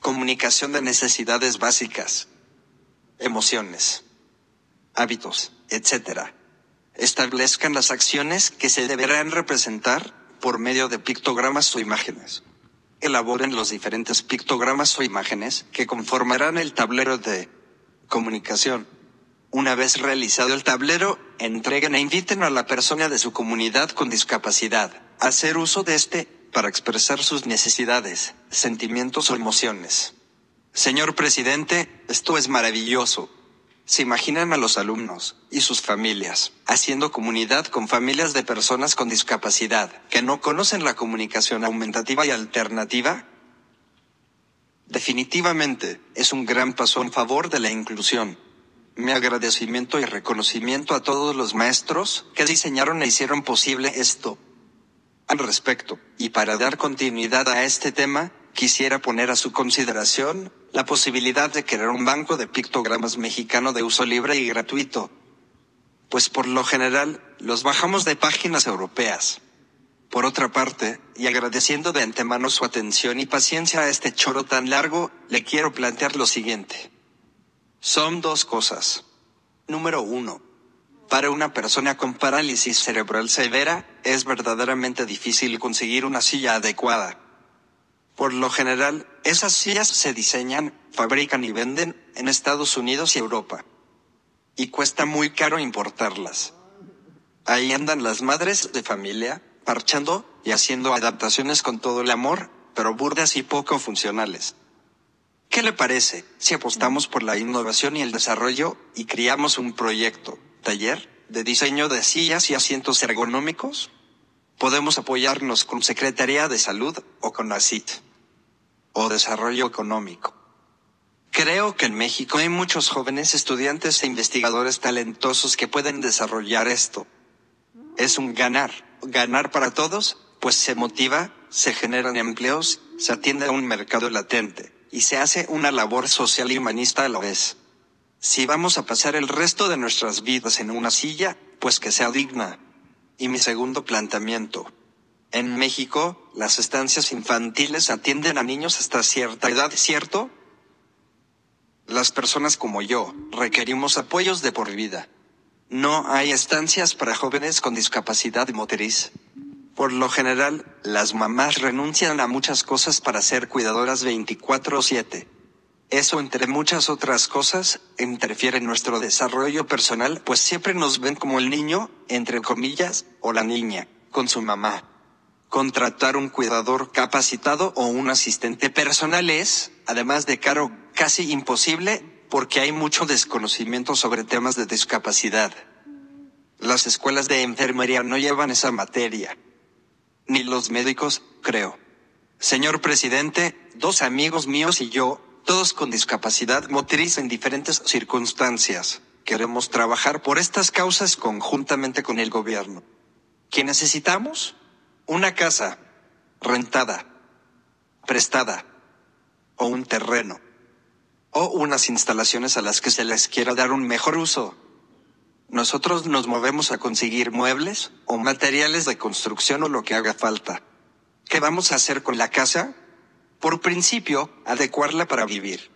Comunicación de necesidades básicas, emociones, hábitos, etc. Establezcan las acciones que se deberán representar por medio de pictogramas o imágenes. Elaboren los diferentes pictogramas o imágenes que conformarán el tablero de comunicación. Una vez realizado el tablero, entreguen e inviten a la persona de su comunidad con discapacidad a hacer uso de este para expresar sus necesidades, sentimientos o emociones. Señor presidente, esto es maravilloso. Se imaginan a los alumnos y sus familias haciendo comunidad con familias de personas con discapacidad que no conocen la comunicación aumentativa y alternativa. Definitivamente es un gran paso en favor de la inclusión. Mi agradecimiento y reconocimiento a todos los maestros que diseñaron e hicieron posible esto. Al respecto, y para dar continuidad a este tema, quisiera poner a su consideración la posibilidad de crear un banco de pictogramas mexicano de uso libre y gratuito. Pues por lo general, los bajamos de páginas europeas. Por otra parte, y agradeciendo de antemano su atención y paciencia a este choro tan largo, le quiero plantear lo siguiente. Son dos cosas. Número uno. Para una persona con parálisis cerebral severa, es verdaderamente difícil conseguir una silla adecuada. Por lo general, esas sillas se diseñan, fabrican y venden en Estados Unidos y Europa. Y cuesta muy caro importarlas. Ahí andan las madres de familia, parchando y haciendo adaptaciones con todo el amor, pero burdas y poco funcionales. ¿Qué le parece si apostamos por la innovación y el desarrollo y creamos un proyecto, taller, de diseño de sillas y asientos ergonómicos? Podemos apoyarnos con Secretaría de Salud o con ACIT o Desarrollo Económico. Creo que en México hay muchos jóvenes estudiantes e investigadores talentosos que pueden desarrollar esto. Es un ganar, ganar para todos, pues se motiva, se generan empleos, se atiende a un mercado latente y se hace una labor social y humanista a la vez. Si vamos a pasar el resto de nuestras vidas en una silla, pues que sea digna. Y mi segundo planteamiento. En México, las estancias infantiles atienden a niños hasta cierta edad, ¿cierto? Las personas como yo requerimos apoyos de por vida. No hay estancias para jóvenes con discapacidad motriz. Por lo general, las mamás renuncian a muchas cosas para ser cuidadoras 24/7. Eso, entre muchas otras cosas, interfiere en nuestro desarrollo personal, pues siempre nos ven como el niño, entre comillas, o la niña, con su mamá. Contratar un cuidador capacitado o un asistente personal es, además de caro, casi imposible, porque hay mucho desconocimiento sobre temas de discapacidad. Las escuelas de enfermería no llevan esa materia. Ni los médicos, creo. Señor presidente, dos amigos míos y yo, todos con discapacidad motriz en diferentes circunstancias, queremos trabajar por estas causas conjuntamente con el gobierno. ¿Qué necesitamos? Una casa, rentada, prestada, o un terreno, o unas instalaciones a las que se les quiera dar un mejor uso. Nosotros nos movemos a conseguir muebles o materiales de construcción o lo que haga falta. ¿Qué vamos a hacer con la casa? Por principio, adecuarla para vivir.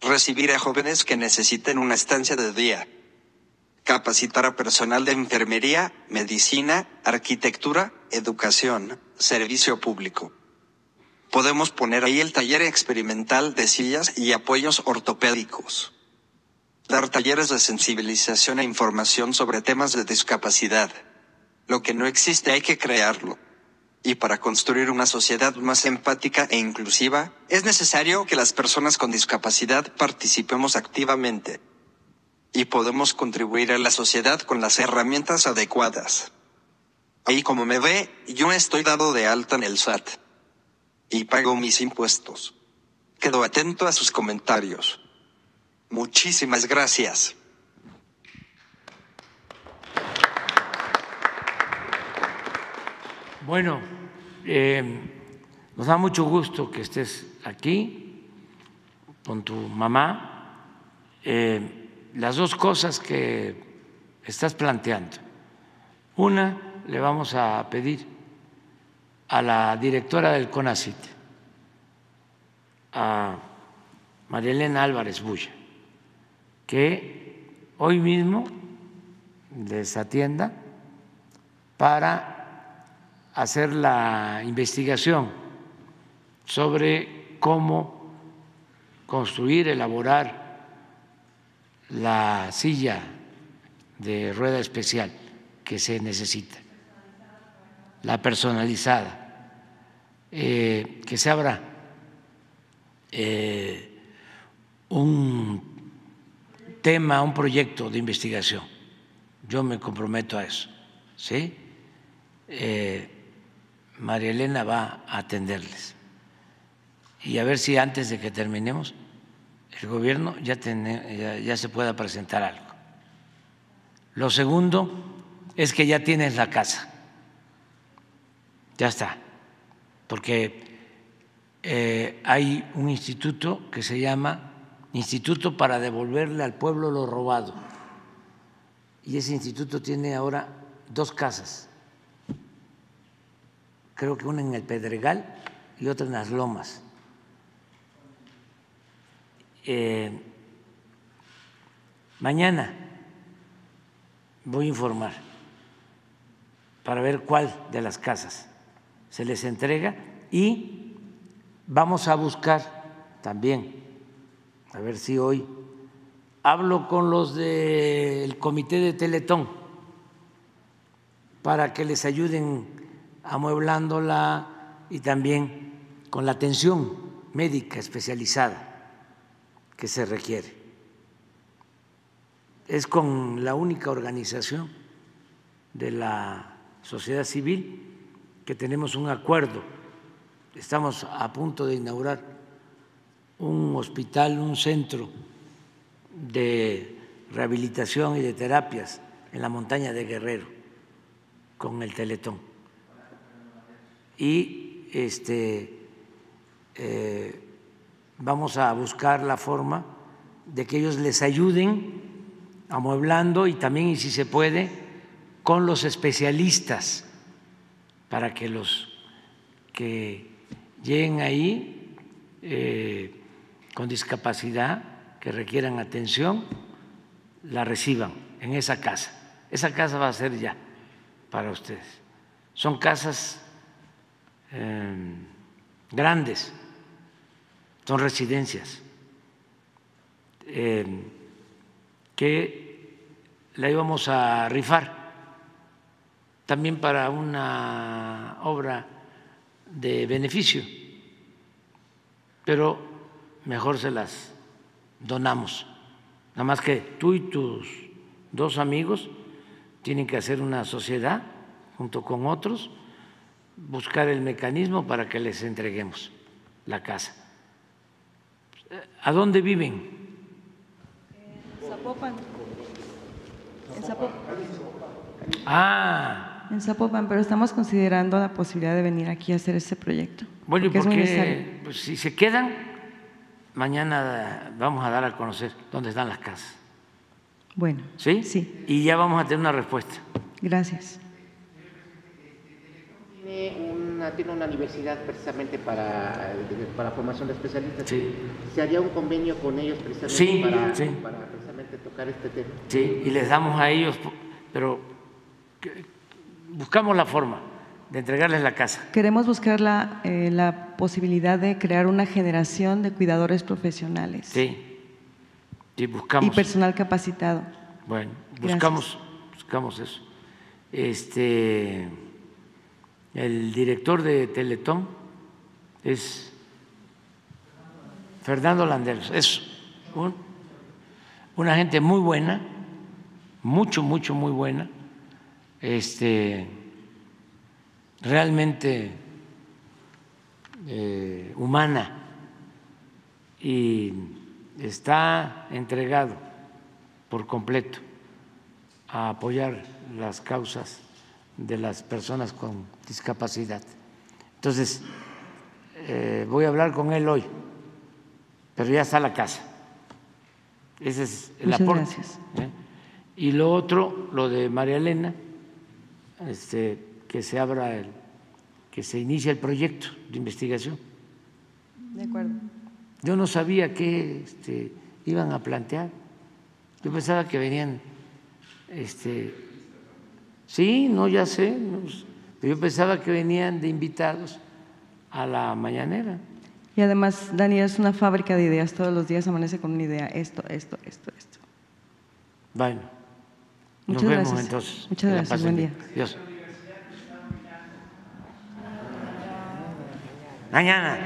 Recibir a jóvenes que necesiten una estancia de día. Capacitar a personal de enfermería, medicina, arquitectura, educación, servicio público. Podemos poner ahí el taller experimental de sillas y apoyos ortopédicos. Dar talleres de sensibilización e información sobre temas de discapacidad. Lo que no existe hay que crearlo. Y para construir una sociedad más empática e inclusiva, es necesario que las personas con discapacidad participemos activamente. Y podemos contribuir a la sociedad con las herramientas adecuadas. Ahí como me ve, yo estoy dado de alta en el SAT. Y pago mis impuestos. Quedo atento a sus comentarios. Muchísimas gracias. Bueno, eh, nos da mucho gusto que estés aquí con tu mamá. Eh, las dos cosas que estás planteando. Una, le vamos a pedir a la directora del CONACIT, a María Elena Álvarez Bulla, que hoy mismo les atienda para hacer la investigación sobre cómo construir, elaborar la silla de rueda especial que se necesita, la personalizada, eh, que se abra eh, un tema, un proyecto de investigación. Yo me comprometo a eso, ¿sí? Eh, María Elena va a atenderles. Y a ver si antes de que terminemos, el gobierno ya, se pueda presentar algo. Lo segundo es que ya tienes la casa. Ya está. Porque eh, hay un instituto que se llama Instituto para devolverle al pueblo lo robado. Y ese instituto tiene ahora dos casas creo que una en el Pedregal y otra en las Lomas. Eh, mañana voy a informar para ver cuál de las casas se les entrega y vamos a buscar también, a ver si hoy hablo con los del comité de Teletón para que les ayuden amueblándola y también con la atención médica especializada que se requiere. Es con la única organización de la sociedad civil que tenemos un acuerdo. Estamos a punto de inaugurar un hospital, un centro de rehabilitación y de terapias en la montaña de Guerrero con el Teletón y este, eh, vamos a buscar la forma de que ellos les ayuden amueblando y también, y si se puede, con los especialistas para que los que lleguen ahí eh, con discapacidad, que requieran atención, la reciban en esa casa. Esa casa va a ser ya para ustedes. Son casas Em, grandes, son residencias em, que la íbamos a rifar también para una obra de beneficio, pero mejor se las donamos Nada más que tú y tus dos amigos tienen que hacer una sociedad junto con otros, buscar el mecanismo para que les entreguemos la casa. ¿A dónde viven? Zapopan. En Zapopan. Ah, En Zapopan, pero estamos considerando la posibilidad de venir aquí a hacer este proyecto. bueno, ¿y porque es. Pues si se quedan, mañana vamos a dar a conocer dónde están las casas. Bueno, ¿Sí? Sí, Y ya vamos a tener una respuesta. gracias. Tiene una, tiene una universidad precisamente para, para formación de especialistas. Sí. ¿Se haría un convenio con ellos precisamente Sí, para, sí. para precisamente tocar este tema? Sí, y les damos a ellos, pero buscamos la forma de entregarles la casa. Queremos buscar la, eh, la posibilidad de crear una generación de cuidadores profesionales Sí, y y buscamos. personal capacitado. Bueno, Gracias. buscamos, buscamos eso. Este, el director de Teletón es Fernando Landeros. Es un- una gente muy buena, mucho, mucho, muy buena. Este, realmente eh, humana y está entregado por completo a apoyar las causas de las personas con discapacidad. Entonces, eh, voy a hablar con él hoy, pero ya está la casa. Ese es el Muchas aporte. gracias. ¿eh? Y lo otro, lo de María Elena, este, que se abra el, que se inicie el proyecto de investigación. De acuerdo. Yo no sabía qué este, iban a plantear. Yo pensaba que venían, este, sí, no, ya sé, no, yo pensaba que venían de invitados a la mañanera. Y además, Daniel es una fábrica de ideas. Todos los días amanece con una idea. Esto, esto, esto, esto. Bueno, nos Muchas vemos gracias. entonces. Muchas Que gracias, buen día. Ya, mañana.